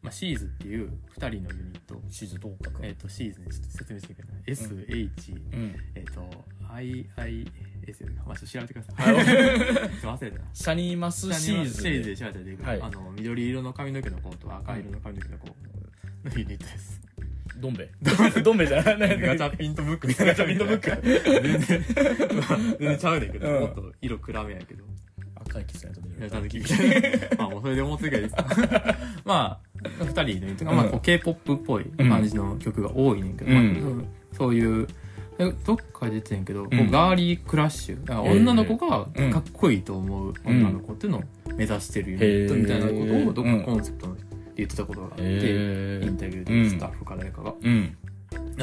まあ、シーズっていう2人のユニットー。地図どう書くえっ、とシーズねちょっと説明してい。いかな SH、うん。えっ、と IIS まあちょっと調べてください。[laughs] 忘れたな。シャニーマスシーズ。シーズで調べてくる、はい。あの緑色の髪の毛の子と赤色の髪の毛の子のユニットです、どん兵衛。どん兵衛。じゃない。ガチャピンとムック。みたいなガチャピンとムック。全然まあ全然ちゃうねんけど、うん。もっと色暗めやけど。赤いキスやと見いやる。たぬきみたいな。[laughs] まあもうそれで思ってるぐらいです。[laughs] まあ、二人のユニットが、まあこう K-POP っぽい感じの曲が多いねんけど、うん。まあそういう、えどっかで出てんけど、こううんガーリークラッシュ。だから女の子がうん。かっこいいと思う女の子っていうのを目指してるユニットみたいなことをどっかコンセプトの言ってたことがあって、インタビューでスタッフか誰かが。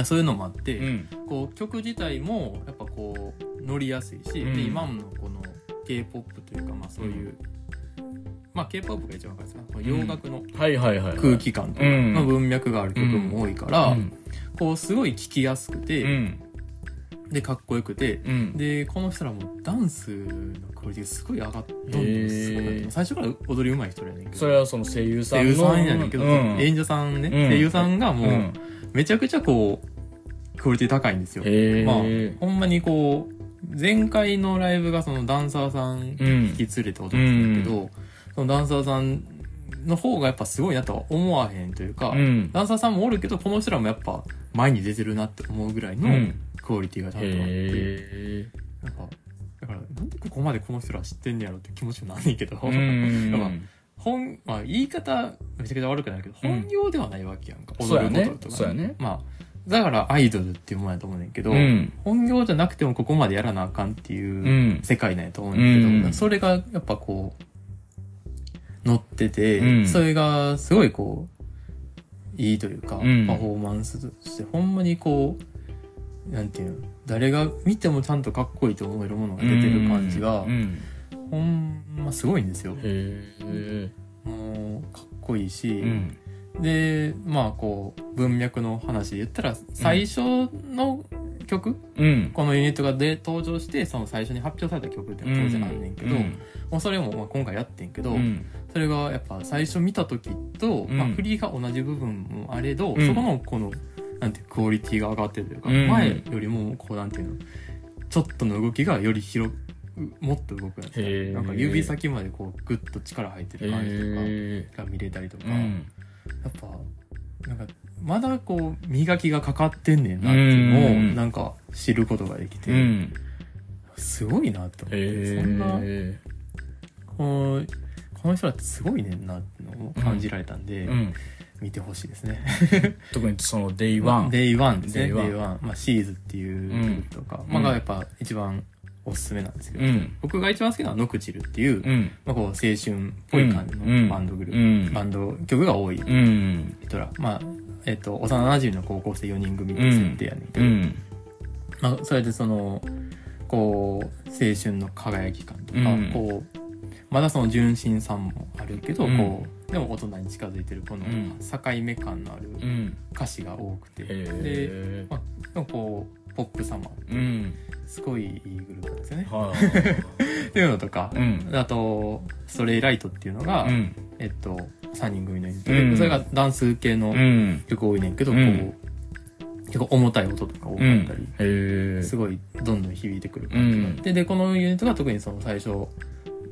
そういうのもあって、うん。こう曲自体もやっぱこう乗りやすいし、うん。で今のこの K-POP というかまあそういう、まあ K-POP が一番分かりやすいかなこの洋楽の。空気感とかうんの文脈がある曲も多いから、うん。こうすごい聴きやすくて、うん。でかっこよくてうん。でこの人らもダンスのクオリティがすごい上がっどんどんすごくなってへー最初から踊り上手い人やねんけどそれはその声優さんの。声優さんやねんけど、うん演者さんね、ん声優さんがもう。うんめちゃくちゃこうクオリティ高いんですよ。へまあえ。、ほんまにこう、前回のライブがそのダンサーさんうん引き連れて踊ってたんだけど、そのダンサーさんの方がやっぱすごいなとは思わへんというか、うん。ダンサーさんもおるけど、この人らもやっぱ前に出てるなって思うぐらいのうんクオリティがちゃんとあって、へなんか、だからなんでここまでこの人ら知ってんねやろって気持ちもなんねんけど、え。うん。[laughs] やっぱ本、まあ言い方めちゃくちゃ悪くないけど、うん本業ではないわけやんか。そうやね踊ることとか、そうやねまあ、だからアイドルっていうもんやと思うねんけど、うん。本業じゃなくてもここまでやらなあかんっていううん。世界なんやと思うんだけど、うんそれがやっぱこう、乗ってて、うんそれがすごいこう、いいというか、うんパフォーマンスとして、ほんまにこう、なんていうの、誰が見てもちゃんとかっこいいと思えるものが出てる感じがう、ん。ほんますごいんですよ。もう、かっこいいし、うん。で、まあこう、文脈の話で言ったら、最初の曲、うん。このユニットがで登場して、その最初に発表された曲っていうのは当然あんねんけど、うんもうそれもまあ今回やってんけど、うん。それがやっぱ最初見た時と、うんまあ振りが同じ部分もあれど、うんそこのこの、なんてクオリティが上がってるというか、うん前よりもこうなんていうの、ちょっとの動きがより広く、もっと動くやつなんか指先までこうグッと力入ってる感じへとかが見れたりとか、え。うん。やっぱ、なんか、まだこう、磨きがかかってんねんなっていうのを、うんなんか、知ることができて、うん。すごいなって思って、へそんな、え。この、この人らってすごいねんなっていうのを感じられたんで、うん。見てほしいですね。[laughs] 特にその Day1。 Day1ですね。 Day1。まあ、シーズっていうとか、うんまあ、がやっぱ一番おすすめなんですけど、うん。僕が一番好きなのはノクチルっていう、うん。まあ、こう、青春っぽい感じのバンドグループ、うん。バンド曲が多いうん。人ら、まあ、えっ、と、幼馴染の高校生4人組って設定やねんけど、うん。まあ、それでその、こう、青春の輝き感とか、うんこう、まだその純真さんもあるけど、うんこう、でも大人に近づいてるこのうん境目感のあるうん。歌詞が多くて、へで、え。まあ、でもこう、ポップさもあってうん。すごいいいグループなんですよね。はい。[laughs] っていうのとか、うん。あと、ストレイライトっていうのが、うん。えっと、3人組のユニットで、うんそれがダンス系のうん。曲多いねんけど、うんこう、結構重たい音とか多かったり。すごいどんどん響いてくる感じがあって、で、このユニットが特にその最初、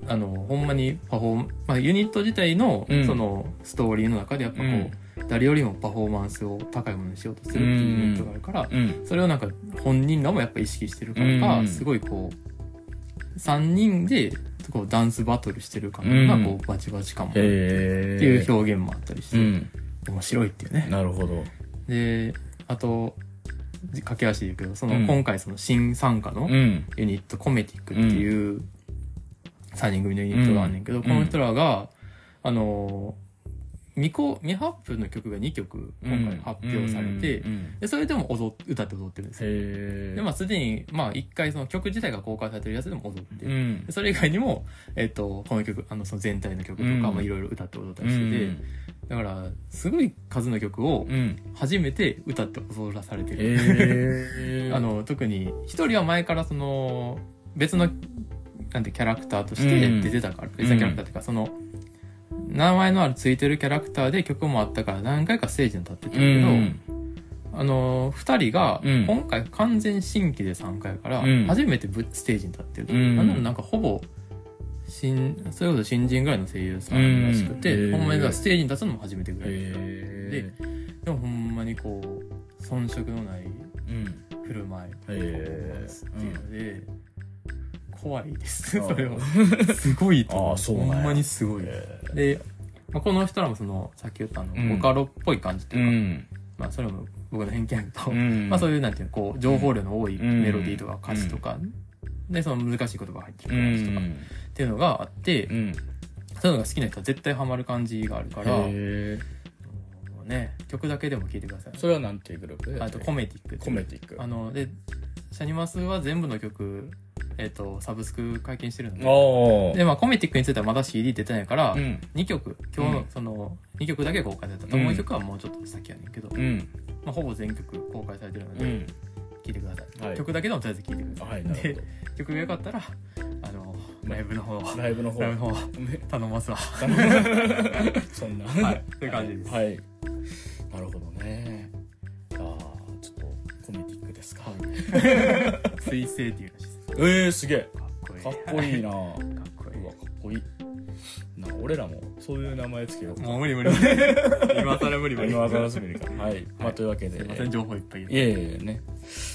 あの、ほんまにパフォーマまあユニット自体のうんそのストーリーの中でやっぱこう、うん誰よりもパフォーマンスを高いものにしようとするっていうユニットがあるから、うん。それをなんか本人らもやっぱ意識してるからか、うん。すごいこう3人でこうダンスバトルしてる感がこうバチバチ感もっていう表現もあったりして、うん。面白いっていうね。なるほど。であと駆け足で言うけどその、うん。今回その新参加のうん。ユニット、コメティックっていう3人組のユニットがあんねんけど、うん。この人らが、あの未公未発表の曲が2曲今回発表されて、うんうんでそれでも踊っ歌って踊ってるんですよ。でまあすでにまあ一回その曲自体が公開されてるやつでも踊ってる、うん。でそれ以外にも、えっとこの曲あのその全体の曲とか、うん。まあいろいろ歌って踊ったりしてて、だからすごい数の曲をうん。初めて歌って踊らされてる、[laughs] あの特に一人は前からその別のなんてキャラクターとして出てたから、別のキャラクターっていうかその名前のあるついてるキャラクターで曲もあったから何回かステージに立ってたけど、うん。あの2人がうん。今回完全新規で参加やからうん。初めてぶステージに立ってると、う。ん。なんならなんかほぼ新それこそ新人ぐらいの声優さんらしくて、うん。ほんまにステージに立つのも初めてぐらい。へえでもほんまにこう遜色のないうん。振る舞いへパフォー。マンスっていうので、怖いです。それは。すごいと思あーそうなんや。ほんまにすごい。へで、まあ、この人らもそのさっき言ったあの、うん。ボカロっぽい感じってういうか、ん。まあそれも僕の偏見やけど、うん。まあそういうなんていうのこう情報量の多いうん。メロディーとか歌詞とか、でその難しい言葉が入ってるう感じとか、っん。ていうのがあって、うん。そういうのが好きな人は絶対ハマる感じがあるから、ね曲だけでも聴いてください。それはなんていうグループ？あとコメティックコメティック。あのでシャニマスは全部の曲えっ、とサブスク解禁してるので。おでまあコメティックについてはまだ CD 出てないから、うん。2曲今日その2曲だけ公開された。と、うん。もう1曲はもうちょっと先やねんけど、うん。まあ、ほぼ全曲公開されてるので、うん。聴いてください、はい。曲だけでもとりあえず聴いてください、で曲が良かったらあのライブの方ライブの方。ライブの方ね。頼ますわ。そんな。[laughs] はい。という感じです。はい。なるほどね。ああちょっとコメティックですか。[laughs] 水星っていうらしいですえー、すげえ。かっこいい。かっこいいな。かっこいうわかっこいい。な俺らもそういう名前つけよう。もう無理無理 [laughs] 今更無理無理。今からすぐにかはい、まあというわけで。すいません情報いっぱいいえいえね、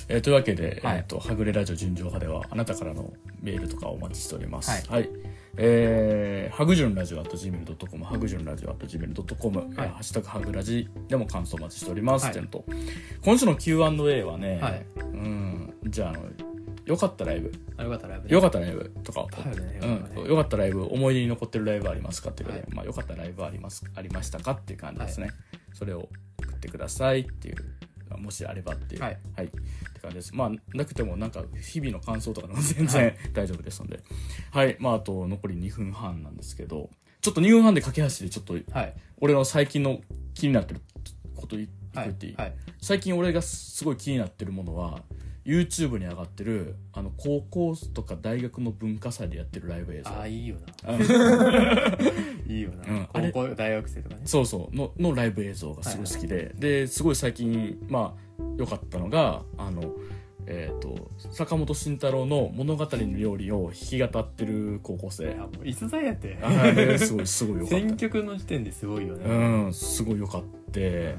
えーというわけで、はい。えー、とはぐれラジオ純情派ではあなたからのメールとかお待ちしております。はい。はい、えー、はぐじゅんラジオ at gmail.com はぐじゅんラジオ at gmail.com、えーはい。ハッシュタグはぐラジでも感想お待ちしております、はい。と。今週の Q&A はね、はい。うんじゃああのよかったライブ。あよかったらライブでよかったライブとか。ねうよかったね。ん、よかったライブ思い出に残ってるライブありますかっていうことで、はい。まあよかったライブありますありましたかっていう感じですね、それを送ってくださいっていうもしあればっていう。はい、って感じです。まあなくてもなんか日々の感想とかでも全然 [laughs] 大丈夫ですので。はい。まああと残り2分半なんですけど。ちょっと2分半で駆け足でちょっとはい。俺の最近の気になってること言はいっていい、はい。最近俺がすごい気になってるものは YouTube に上がってるあの高校とか大学の文化祭でやってるライブ映像。ああいいよな。うん。いいよな、うん。[laughs] 高校大学生とかね。そうそう。ののライブ映像がすごい好きで、ですごい最近まあ良かったのがあのえっ、と坂本慎太郎の物語の料理を弾き語ってる高校生。いやもう逸材やって。あれすごいすごい良か選った。[laughs] 曲の時点ですごいよね、うんすごい良かって。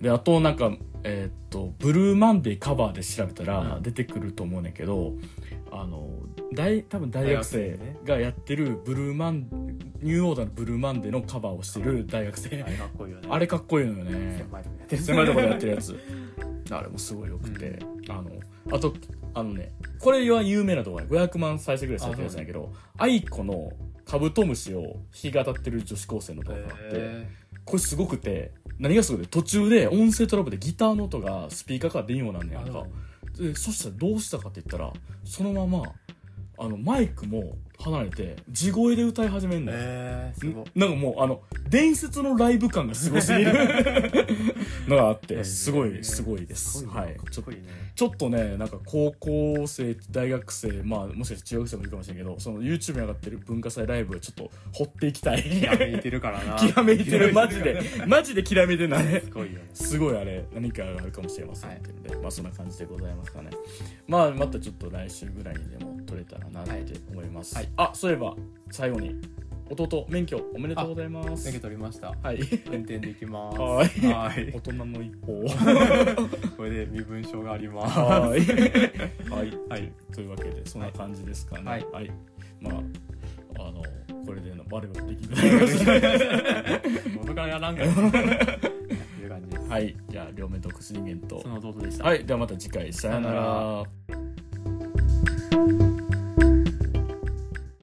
であとなんかえっ、とブルーマンデーカバーで調べたらうん。出てくると思うねんけど、あの大多分大学生がやってるブルーマンニューオーダーのブルーマンデーのカバーをしてる大学生。あれかっこいいよね。あれかっこいいのよね。狭いところでやってるやつ。あれもすごい良くて、あのあとあのねこれは有名な動画。で500万再生ぐらいされてるやつなんやけど愛子のカブトムシを弾き語ってる女子高生の動画があって、へこれすごくて何がすごいって途中で音声トラブルでギターの音がスピーカーから出んようになんねやんかでそしたらどうしたかって言ったらそのままあのマイクも離れて地声で歌い始めんのよ、えー、すごい。なんかもうあの伝説のライブ感がすごすぎる。[laughs] のがあってすごいすごいです。はい。ちょかっとねなんか高校生大学生まあもしかして中学生もいるかもしれんけどその YouTube に上がってる文化祭ライブちょっと掘っていきたい。きらめいてるからな。きらめいてる。マジでマジできらめいてない。すごいよね。すごいあれ何かがあるかもしれませんってい。うので、まあそんな感じでございますかね。まあまたちょっと来週ぐらいにでも撮れたらなって思います、はいあそういえば最後に。弟免許おめでとうございます。免許取りました。はい。運転できます。はい。はい。大人の一歩。[laughs] これで身分証があります。はい。[laughs] はい、はい。というわけでそんな感じですかね。はい。まああのこれでの我々できる元からやらんかいう感じですはい。じゃあ両面独身人間と。その弟でした。はい。ではまた次回。さよなさよなら